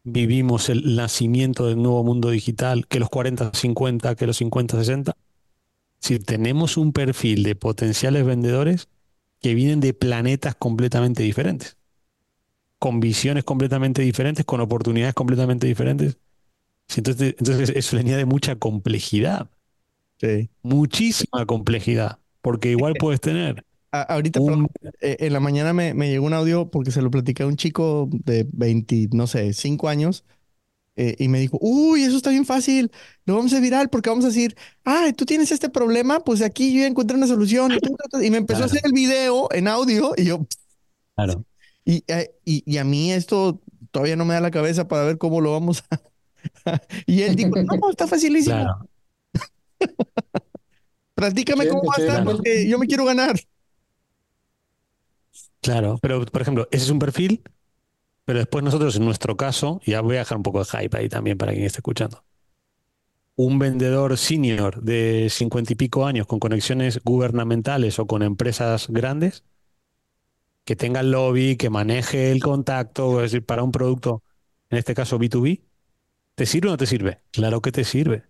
vivimos el nacimiento del nuevo mundo digital, que los 40 50, que los 50 60. Si tenemos un perfil de potenciales vendedores, que vienen de planetas completamente diferentes, con visiones completamente diferentes, con oportunidades completamente diferentes. Entonces, entonces eso le añade mucha complejidad. Sí. Muchísima complejidad, porque igual puedes tener. Ahorita eh, en la mañana me, me, llegó un audio porque se lo platicé a un chico de 20, no sé, 5 años eh, y me dijo, uy, eso está bien fácil, lo vamos a viral porque vamos a decir, ah, tú tienes este problema, pues aquí yo encontré una solución. Y, me empezó a hacer el video en audio y yo... Claro. Eh, y, y, a mí esto todavía no me da la cabeza para ver cómo lo vamos a... y él dijo, no, está facilísimo. Claro. Practícame cómo va a estar porque yo me quiero ganar. Claro, pero por ejemplo, ese es un perfil pero después nosotros, en nuestro caso, ya voy a dejar un poco de hype ahí también para quien esté escuchando. Un vendedor senior de cincuenta y pico años con conexiones gubernamentales o con empresas grandes, que tenga el lobby, que maneje el contacto, es decir, para un producto, en este caso B2B, ¿te sirve o no te sirve? Claro que te sirve.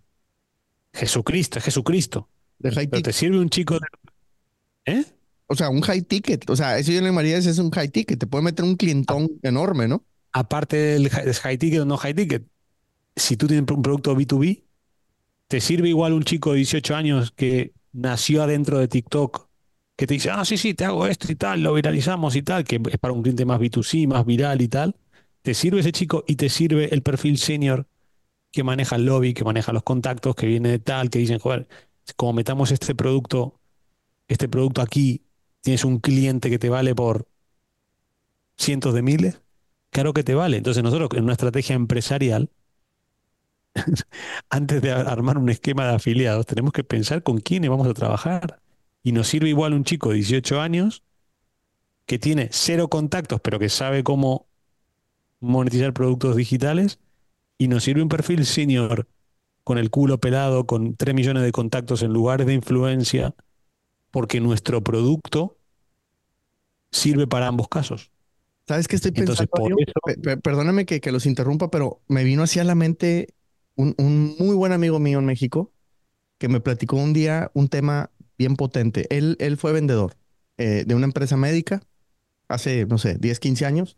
Jesucristo, es Jesucristo. Pero te sirve un chico de... ¿Eh? O sea, un high ticket. O sea, eso yo le llamaría es un high ticket. Te puede meter un clientón enorme, ¿no? Aparte del high ticket o no high ticket, si tú tienes un producto B2B, ¿te sirve igual un chico de 18 años que nació adentro de TikTok, que te dice, ah, sí, sí, te hago esto y tal, lo viralizamos y tal, que es para un cliente más B2C, más viral y tal? ¿Te sirve ese chico y te sirve el perfil senior que maneja el lobby, que maneja los contactos, que viene de tal, que dicen, joder, como metamos este producto, este producto aquí, tienes un cliente que te vale por cientos de miles, claro que te vale. Entonces nosotros en una estrategia empresarial, antes de armar un esquema de afiliados, tenemos que pensar con quiénes vamos a trabajar. Y nos sirve igual un chico de 18 años que tiene cero contactos, pero que sabe cómo monetizar productos digitales, y nos sirve un perfil senior con el culo pelado, con 3 millones de contactos en lugares de influencia, porque nuestro producto sirve para ambos casos. ¿Sabes qué estoy pensando? perdóname que, los interrumpa, pero me vino así a la mente un, muy buen amigo mío en México que me platicó un día un tema bien potente. Él, él fue vendedor eh, de una empresa médica hace, no sé, 10, 15 años,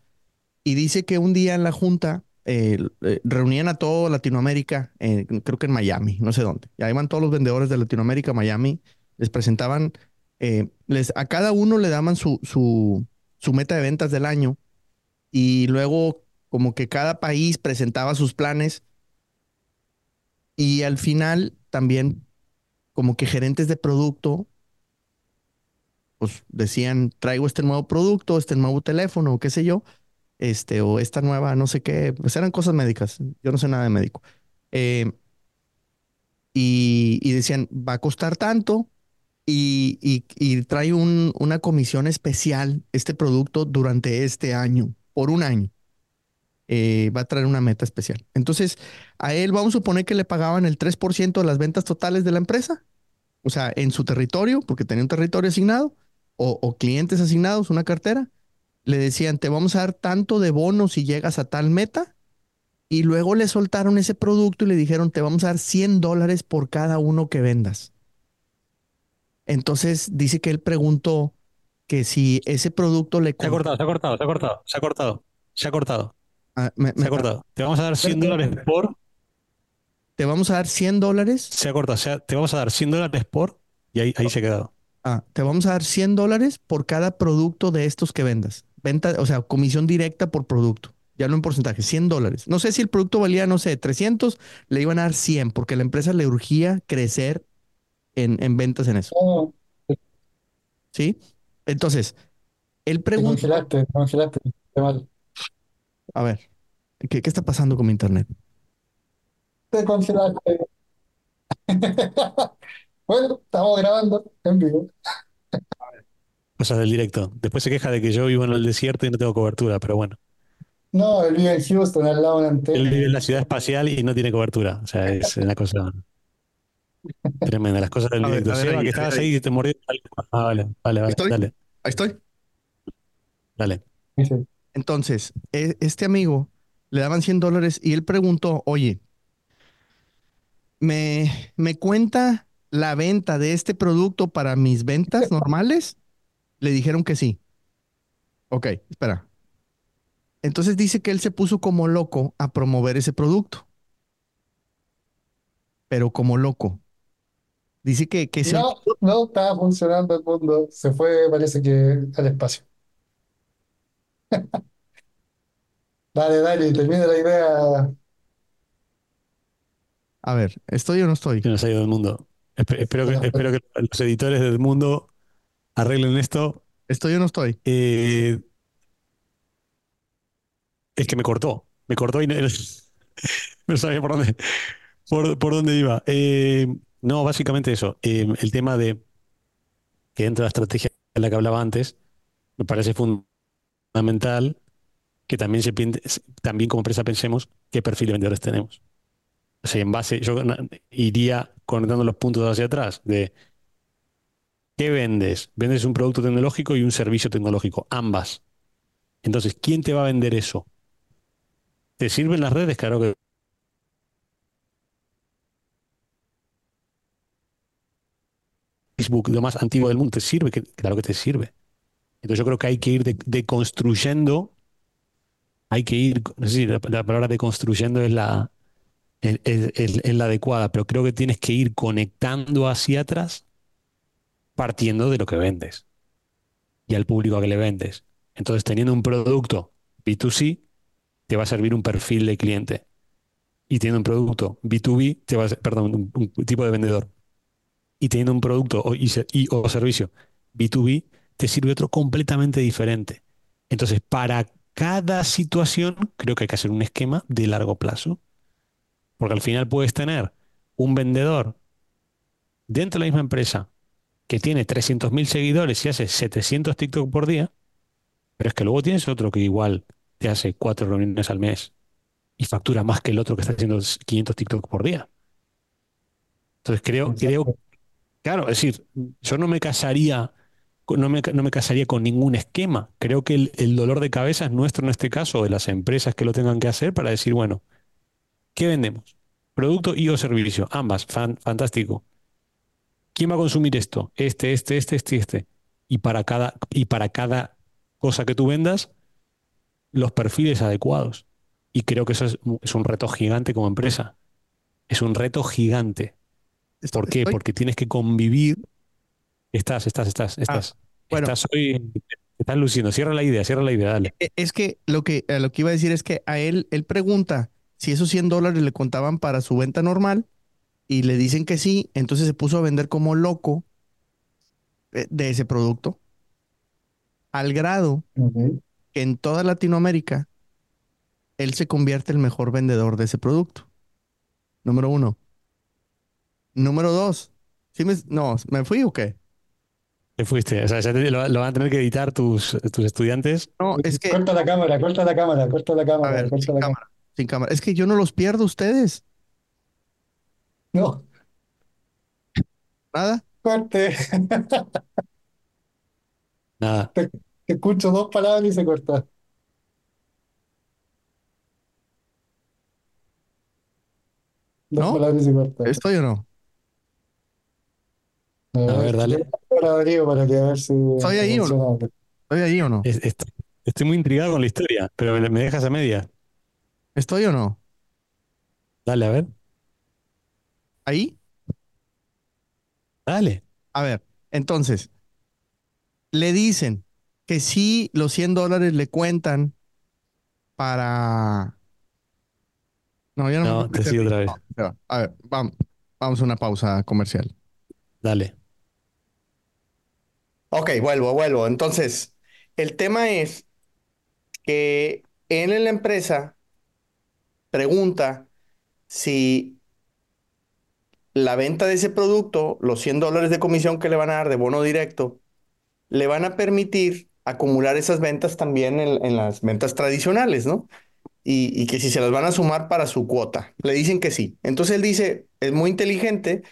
y dice que un día en la junta eh, eh, reunían a todo Latinoamérica, creo que en Miami, no sé dónde. Y ahí van todos los vendedores de Latinoamérica, Miami, les presentaban, les, a cada uno le daban su, su, su meta de ventas del año y luego como que cada país presentaba sus planes y al final también como que gerentes de producto pues decían, traigo este nuevo producto, este nuevo teléfono, o qué sé yo, este, o esta nueva, no sé qué, pues eran cosas médicas, yo no sé nada de médico. Eh, y, decían, va a costar tanto y, trae una comisión especial este producto durante este año, por un año. Eh, va a traer una meta especial. Entonces, a él vamos a suponer que le pagaban el 3% de las ventas totales de la empresa, o sea, en su territorio, porque tenía un territorio asignado, o, clientes asignados, una cartera, le decían, te vamos a dar tanto de bono si llegas a tal meta, y luego le soltaron ese producto y le dijeron, te vamos a dar 100 dólares por cada uno que vendas. Entonces dice que él preguntó que si ese producto le... Se ha cortado, se ha cortado, se ha cortado, se ha cortado, se ha cortado. Ah, se ha cortado. Te vamos a dar 100 dólares por... Te vamos a dar 100 dólares. Se ha cortado, sea, te vamos a dar 100 dólares por... Y ahí, ahí se ha quedado. Ah, te vamos a dar 100 dólares por cada producto de estos que vendas. Venta, o sea, comisión directa por producto. Ya no en porcentaje, 100 dólares. No sé si el producto valía, no sé, 300, le iban a dar 100 porque la empresa le urgía crecer en, ventas en eso. Oh. ¿Sí? Entonces, él pregunta... congelaste, congelaste. A ver, ¿qué, ¿qué está pasando con mi internet? Te congelaste. Bueno, estamos grabando en vivo. Cosas del directo. Después se queja de que yo vivo en el desierto y no tengo cobertura, pero bueno. No, él vive en Houston, al lado de una antena. Él vive en la ciudad espacial y no tiene cobertura. O sea, es una cosa tremenda. Las cosas del directo. Seba, que estabas ahí y te mordió. Ah, vale, vale, vale. ¿Estoy? Dale, Ahí estoy. dale. Entonces, e- este amigo le daban 100 dólares y él preguntó, oye, ¿me, me cuenta la venta de este producto para mis ventas normales? Le dijeron que sí. Ok, espera. Entonces dice que él se puso como loco a promover ese producto. Pero como loco. Dice que, que No, no estaba funcionando el mundo. Se fue, parece que al espacio. Dale, dale, termina la idea. A ver, ¿estoy o no estoy? Que nos ha ido del mundo. Espero que, espero que los editores del mundo arreglen esto. ¿Estoy o no estoy? Eh, es que me cortó. Me cortó y no, sabía por dónde, por, dónde iba. Eh, no, básicamente eso. Eh, el tema de que dentro de la estrategia de la que hablaba antes, me parece fundamental que también, se, también como empresa pensemos qué perfil de vendedores tenemos. O sea, en base, yo iría conectando los puntos hacia atrás de ¿qué vendes? Vendes un producto tecnológico y un servicio tecnológico, ambas. Entonces, ¿quién te va a vender eso? ¿Te sirven las redes? Claro que Facebook, lo más antiguo del mundo, ¿te sirve? Claro que te sirve. Entonces yo creo que hay que ir deconstruyendo, hay que ir, no sé la, la palabra deconstruyendo es la, es, la adecuada, pero creo que tienes que ir conectando hacia atrás partiendo de lo que vendes y al público a que le vendes. Entonces, teniendo un producto B2C, te va a servir un perfil de cliente. Y teniendo un producto B2B, te va a, perdón, un tipo de vendedor. Y teniendo un producto o, servicio B2B, te sirve otro completamente diferente. Entonces, para cada situación, creo que hay que hacer un esquema de largo plazo. Porque al final puedes tener un vendedor dentro de la misma empresa que tiene 300.000 seguidores y hace 700 TikTok por día, pero es que luego tienes otro que igual te hace cuatro reuniones al mes y factura más que el otro que está haciendo 500 TikTok por día. Entonces creo, creo, claro, es decir, yo no me casaría, no me, no me casaría con ningún esquema. Creo que el, el, dolor de cabeza es nuestro en este caso, de las empresas que lo tengan que hacer para decir, bueno, ¿qué vendemos? Producto y o servicio, ambas, fan, fantástico. ¿Quién va a consumir esto? Este, este, este, este, este. Y para cada, y para cada cosa que tú vendas, los perfiles adecuados. Y creo que eso es, es un reto gigante como empresa. Es un reto gigante. ¿Por qué? Porque tienes que convivir. Estás, estás, estás, estás. Ah, bueno. Estás hoy. Estás luciendo. Cierra la idea, cierra la idea, dale. E, es que lo que, lo que iba a decir es que a él, él pregunta si esos 100 dólares le contaban para su venta normal y le dicen que sí, entonces se puso a vender como loco eh, de ese producto, al grado que en toda Latinoamérica él se convierte el mejor vendedor de ese producto. Número uno. Número dos. ¿Sí me, no, ¿me fui o qué? Te fuiste. O sea, ya te, lo, lo, van a tener que editar tus, tus estudiantes. No, es que. Corta la cámara, corta la cámara, corta la cámara. A ver, corta sin la cámara, sin cámara. Es que yo no los pierdo ustedes. No, ¿Nada? corte. Nada. Te, te escucho dos palabras y se corta. Dos ¿No? palabras y se corta. ¿Estoy o no? A ver, dale. Para Darío, para que a ver si ¿Estoy ahí o no? ¿Estoy ahí o no? Es- est- estoy muy intrigado con la historia, pero me, me dejas a media. ¿Estoy o no? Dale, a ver. ¿Ahí? Dale. A ver, entonces, le dicen que sí, los 100 dólares le cuentan para... No, ya no, me No, te sigo otra vez. No. A ver, vamos, vamos a una pausa comercial. Dale. Ok, vuelvo, vuelvo. Entonces, el tema es que él en la empresa pregunta si la venta de ese producto, los 100 dólares de comisión que le van a dar de bono directo, le van a permitir acumular esas ventas también en, las ventas tradicionales, ¿no? Y que si se las van a sumar para su cuota. Le dicen que sí. Entonces él dice, es muy inteligente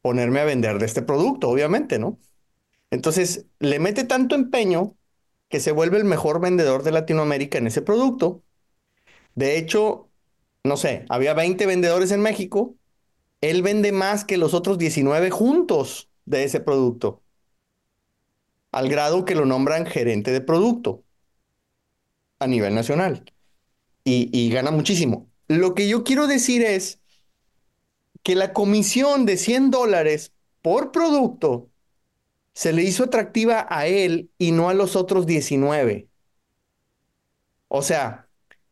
ponerme a vender de este producto, obviamente, ¿no? Entonces le mete tanto empeño que se vuelve el mejor vendedor de Latinoamérica en ese producto. De hecho, no sé, había 20 vendedores en México. Él vende más que los otros 19 juntos de ese producto, al grado que lo nombran gerente de producto a nivel nacional y, gana muchísimo. Lo que yo quiero decir es que la comisión de 100 dólares por producto se le hizo atractiva a él y no a los otros 19. O sea,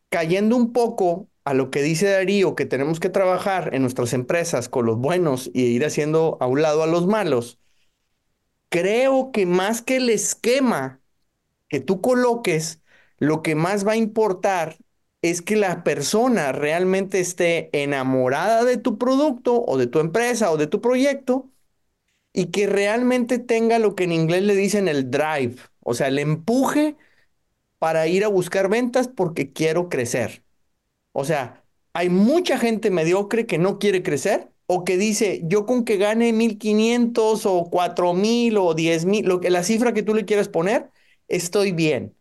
cayendo un poco a lo que dice Darío, que tenemos que trabajar en nuestras empresas con los buenos y ir haciendo a un lado a los malos, creo que más que el esquema que tú coloques, lo que más va a importar es que la persona realmente esté enamorada de tu producto o de tu empresa o de tu proyecto y que realmente tenga lo que en inglés le dicen el drive, o sea, el empuje para ir a buscar ventas porque quiero crecer. O sea, hay mucha gente mediocre que no quiere crecer o que dice, yo con que gane 1500 o 4000 o 10000, lo que la cifra que tú le quieras poner, estoy bien.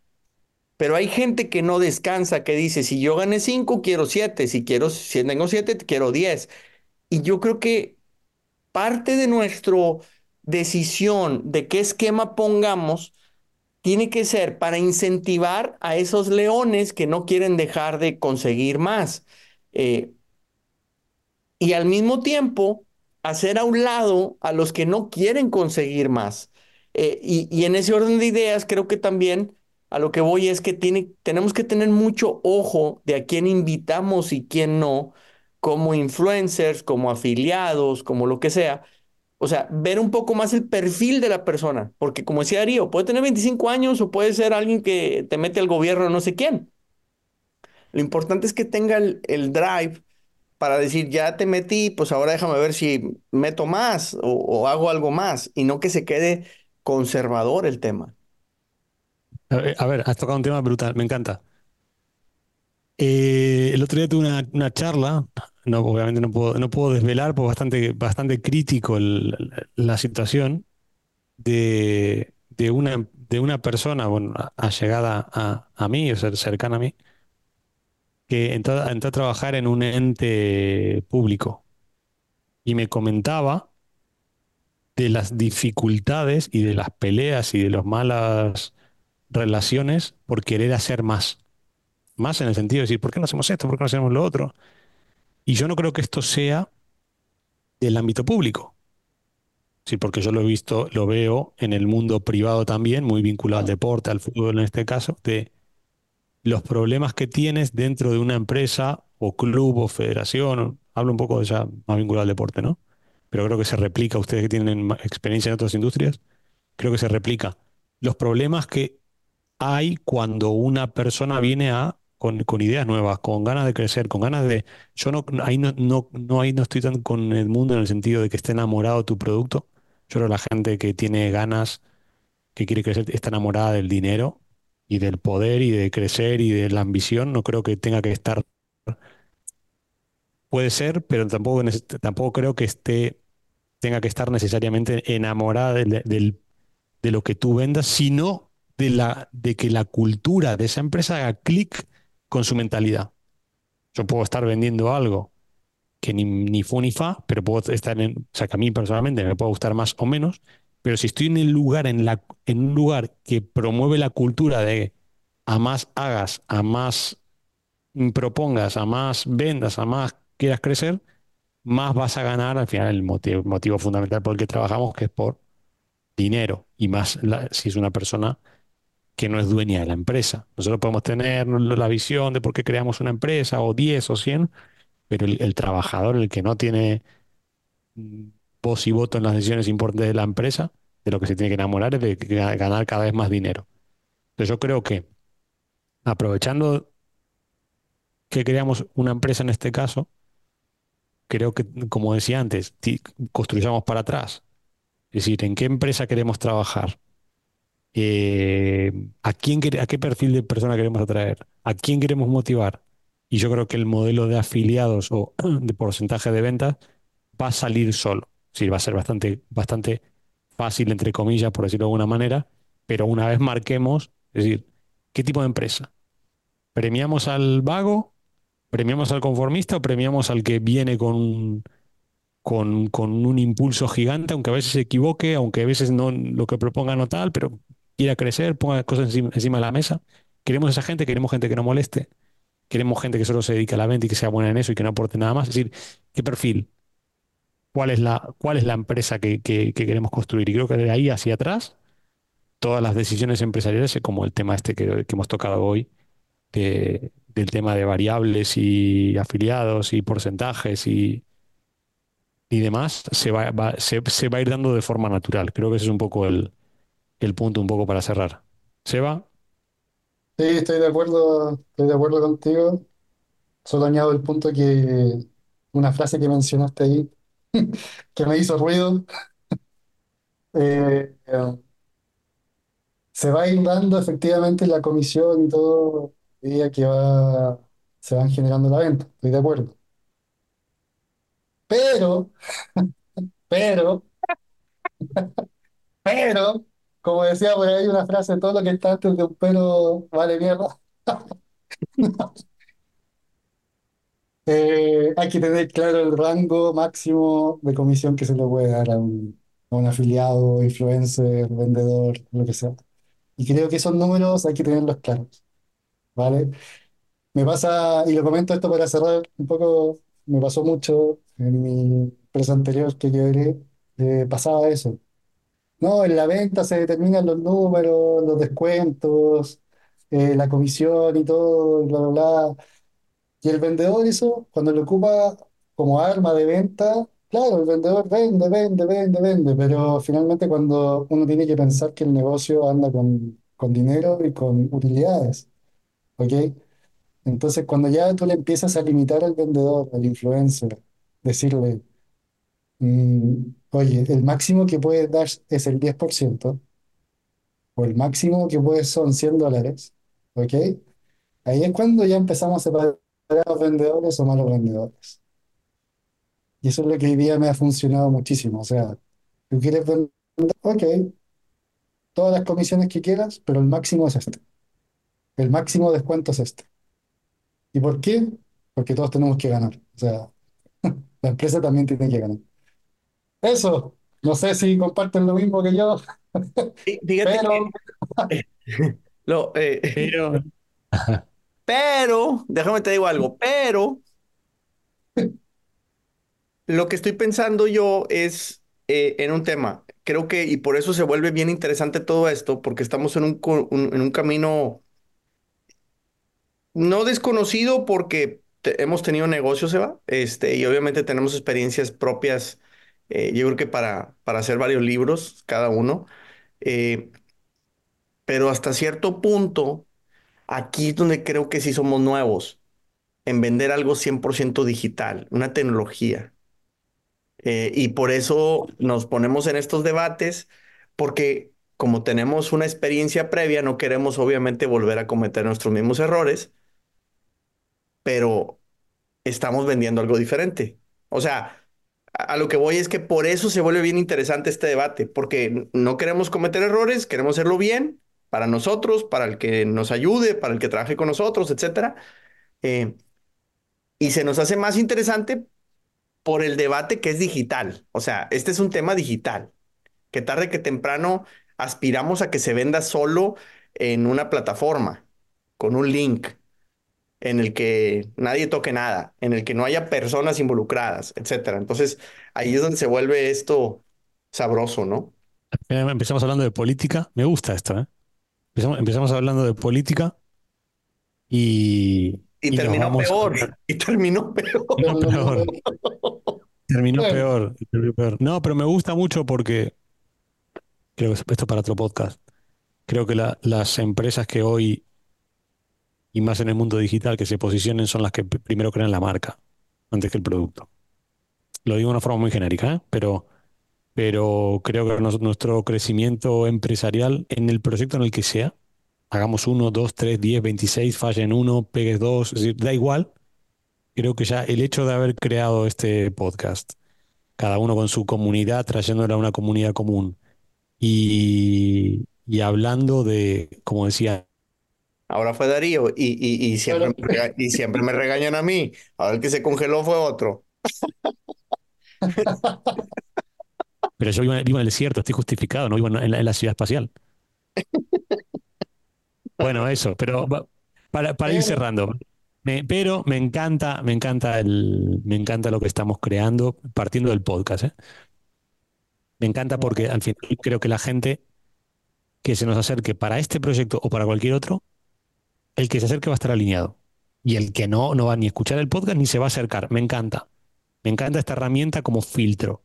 Pero hay gente que no descansa, que dice, si yo gané 5, quiero 7, si quiero, si tengo 7, quiero 10. Y yo creo que parte de nuestra decisión de qué esquema pongamos tiene que ser para incentivar a esos leones que no quieren dejar de conseguir más. Eh, y al mismo tiempo, hacer a un lado a los que no quieren conseguir más. Eh, y, y en ese orden de ideas, creo que también A lo que voy es que tiene, tenemos que tener mucho ojo de a quién invitamos y quién no, como influencers, como afiliados, como lo que sea. O sea, ver un poco más el perfil de la persona, porque como decía Darío, puede tener 25 años o puede ser alguien que te mete al gobierno no sé quién. Lo importante es que tenga el, el drive para decir, ya te metí, pues ahora déjame ver si meto más o, hago algo más y no que se quede conservador el tema. A ver, has tocado un tema brutal, me encanta. Eh, el otro día tuve una, charla, no, obviamente no puedo, no puedo desvelar, pues bastante, bastante crítico la situación de, de una, de una persona, bueno, allegada a, a mí, o ser cercana a mí, que entró, entró a trabajar en un ente público y me comentaba de las dificultades y de las peleas y de las malas relaciones por querer hacer más. Más en el sentido de decir, ¿por qué no hacemos esto? ¿Por qué no hacemos lo otro? Y yo no creo que esto sea del ámbito público. Sí, porque yo lo he visto, lo veo en el mundo privado también, muy vinculado al deporte, al fútbol en este caso, de los problemas que tienes dentro de una empresa o club o federación. Hablo un poco ya más vinculado al deporte, ¿no? Pero creo que se replica, ustedes que tienen experiencia en otras industrias, creo que se replica. Los problemas que hay cuando una persona viene a con, con ideas nuevas, con ganas de crecer, con ganas de... Yo no, ahí no, no, ahí no estoy tan con el mundo en el sentido de que esté enamorado de tu producto. Yo creo que la gente que tiene ganas, que quiere crecer, está enamorada del dinero y del poder y de crecer y de la ambición. No creo que tenga que estar... Puede ser, pero tampoco, tampoco creo que esté, tenga que estar necesariamente enamorada del de lo que tú vendas, sino de la, de que la cultura de esa empresa haga clic con su mentalidad. Yo puedo estar vendiendo algo que ni, ni fu ni fa, pero puedo estar en, o sea, que a mí personalmente me puede gustar más o menos, pero si estoy en el lugar, en la, en un lugar que promueve la cultura de a más hagas, a más propongas, a más vendas, a más quieras crecer, más vas a ganar al final el motivo, motivo fundamental por el que trabajamos, que es por dinero y más si es una persona que no es dueña de la empresa. Nosotros podemos tener la visión de por qué creamos una empresa o 10 o 100, pero el, el trabajador, el que no tiene mm, voz y voto en las decisiones importantes de la empresa, de lo que se tiene que enamorar es de ga- ganar cada vez más dinero. Entonces yo creo que aprovechando que creamos una empresa en este caso, creo que, como decía antes, construyamos para atrás. Es decir, ¿en qué empresa queremos trabajar? Eh, ¿a quién, a qué perfil de persona queremos atraer? ¿A quién queremos motivar? Y yo creo que el modelo de afiliados o de porcentaje de ventas va a salir solo. Sí, va a ser bastante, bastante fácil, entre comillas, por decirlo de alguna manera, pero una vez marquemos, es decir, ¿qué tipo de empresa? ¿Premiamos al vago? ¿Premiamos al conformista o premiamos al que viene con con, con un impulso gigante, aunque a veces se equivoque, aunque a veces no lo que proponga no tal, pero quiera crecer, ponga cosas encima, de la mesa. Queremos esa gente, queremos gente que no moleste, queremos gente que solo se dedique a la venta y que sea buena en eso y que no aporte nada más. Es decir, ¿qué perfil? ¿Cuál es la, cuál es la empresa que, que- que queremos construir? Y creo que de ahí hacia atrás, todas las decisiones empresariales, como el tema este que, que hemos tocado hoy, de- del tema de variables y afiliados y porcentajes y, y demás, se va, va- se, se va a ir dando de forma natural. Creo que ese es un poco el, el punto, un poco para cerrar. Seba, Sí, estoy de acuerdo, estoy de acuerdo contigo. Solo añado el punto que una frase que mencionaste ahí que me hizo ruido. eh, se va a ir dando efectivamente la comisión y todo a medida que va, se van generando la venta. Estoy de acuerdo. Pero, pero, pero, como decía por ahí una frase, todo lo que está antes de un pero vale mierda. Eh, hay que tener claro el rango máximo de comisión que se le puede dar a un, a un afiliado, influencer, vendedor, lo que sea. Y creo que esos números hay que tenerlos claros, ¿vale? Me pasa, y lo comento esto para cerrar un poco, me pasó mucho en mi empresa anterior que quebré, eh, pasaba eso. No, en la venta se determinan los números, los descuentos, eh, la comisión y todo, y bla, bla, bla. Y el vendedor eso, cuando lo ocupa como arma de venta, claro, el vendedor vende, vende, vende, vende, pero finalmente cuando uno tiene que pensar que el negocio anda con, con dinero y con utilidades, ¿ok? Entonces cuando ya tú le empiezas a limitar al vendedor, al influencer, decirle, mm, oye, el máximo que puedes dar es el 10%, o el máximo que puedes son 100 dólares, ¿ok? Ahí es cuando ya empezamos a separar a los vendedores o malos vendedores. Y eso es lo que hoy día me ha funcionado muchísimo. O sea, tú quieres vender, ok, todas las comisiones que quieras, pero el máximo es este. El máximo descuento es este. ¿Y por qué? Porque todos tenemos que ganar. O sea, la empresa también tiene que ganar. Eso, no sé si comparten lo mismo que yo, Fíjate pero que lo, eh, Pero, pero, déjame te digo algo, pero lo que estoy pensando yo es eh, en un tema. Creo que, y por eso se vuelve bien interesante todo esto, porque estamos en un, en un camino no desconocido porque te- hemos tenido negocios, Eva, este, y obviamente tenemos experiencias propias, eh, yo creo que para, para hacer varios libros cada uno, eh, pero hasta cierto punto, aquí es donde creo que sí somos nuevos, en vender algo 100% digital, una tecnología. Eh, y por eso nos ponemos en estos debates, porque como tenemos una experiencia previa, no queremos obviamente volver a cometer nuestros mismos errores, pero estamos vendiendo algo diferente. O sea, a lo que voy es que por eso se vuelve bien interesante este debate, porque no queremos cometer errores, queremos hacerlo bien para nosotros, para el que nos ayude, para el que trabaje con nosotros, etcétera. Eh, y se nos hace más interesante por el debate que es digital. O sea, este es un tema digital, que tarde que temprano aspiramos a que se venda solo en una plataforma, con un link en el que nadie toque nada, en el que no haya personas involucradas, etcétera. Entonces, ahí es donde se vuelve esto sabroso, ¿no? empezamos hablando de política. Me gusta esto, ¿eh? Empezamos, empezamos hablando de política y, Y, terminó vamos. peor, y terminó peor. Terminó Bueno. peor, terminó peor. No, pero me gusta mucho porque creo que esto es para otro podcast. Creo que la- las empresas que hoy, y más en el mundo digital, que se posicionen son las que primero crean la marca antes que el producto. Lo digo de una forma muy genérica, ¿eh? Pero, pero creo que nos- nuestro crecimiento empresarial en el proyecto en el que sea, hagamos uno, dos, tres, diez, veintiséis, fallen uno, pegues dos, es decir, da igual. Creo que ya el hecho de haber creado este podcast, cada uno con su comunidad, trayéndola a una comunidad común y, y hablando de, como decía, Ahora fue Darío y, y, y siempre, me rega- y siempre me regañan a mí. Ahora el que se congeló fue otro. pero yo vivo en, vivo en el desierto, estoy justificado, no vivo en, en la, en la ciudad espacial. Bueno, eso, pero para, para ir cerrando, me- pero me encanta, me encanta el, me encanta lo que estamos creando, partiendo del podcast, ¿eh? Me encanta porque al final creo que la gente que se nos acerque para este proyecto o para cualquier otro, el que se acerque va a estar alineado. Y el que no, no va ni a escuchar el podcast ni se va a acercar. Me encanta. Me encanta esta herramienta como filtro.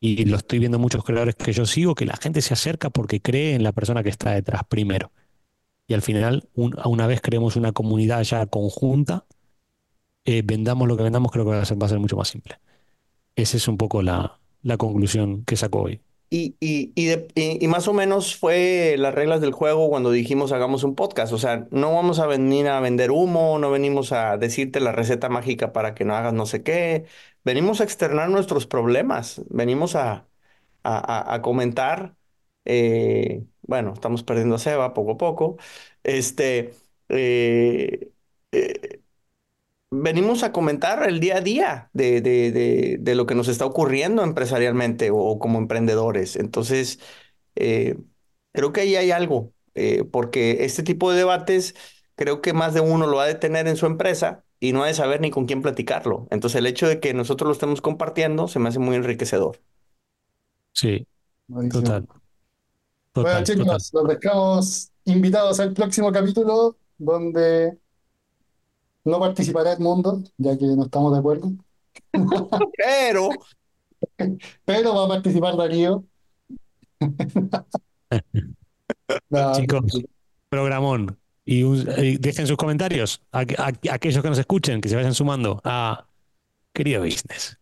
Y lo estoy viendo en muchos creadores que yo sigo, que la gente se acerca porque cree en la persona que está detrás primero. Y al final, una vez creemos una comunidad ya conjunta, eh, vendamos lo que vendamos, creo que va a ser, va a ser mucho más simple. Esa es un poco la, la conclusión que saco hoy. Y, y, y, y- más o menos fue las reglas del juego cuando dijimos hagamos un podcast. O sea, no vamos a venir a vender humo, no venimos a decirte la receta mágica para que no hagas no sé qué. Venimos a externar nuestros problemas, venimos a, a, a- a comentar. eh, bueno, estamos perdiendo a Seba poco a poco. Este, eh, eh, venimos a comentar el día a día de, de, de, de lo que nos está ocurriendo empresarialmente o, como emprendedores. Entonces, eh, creo que ahí hay algo, eh, porque este tipo de debates creo que más de uno lo ha de tener en su empresa y no ha de saber ni con quién platicarlo. Entonces, el hecho de que nosotros lo estemos compartiendo se me hace muy enriquecedor. Sí, Buenísimo. total. Bueno, Total, total. chicos, los dejamos invitados al próximo capítulo donde no participará Edmundo, ya que no estamos de acuerdo, Pero pero va a participar Darío. No, Chicos, programón. Y, un- y dejen sus comentarios a, a- a aquellos que nos escuchen, que se vayan sumando a Querido Business.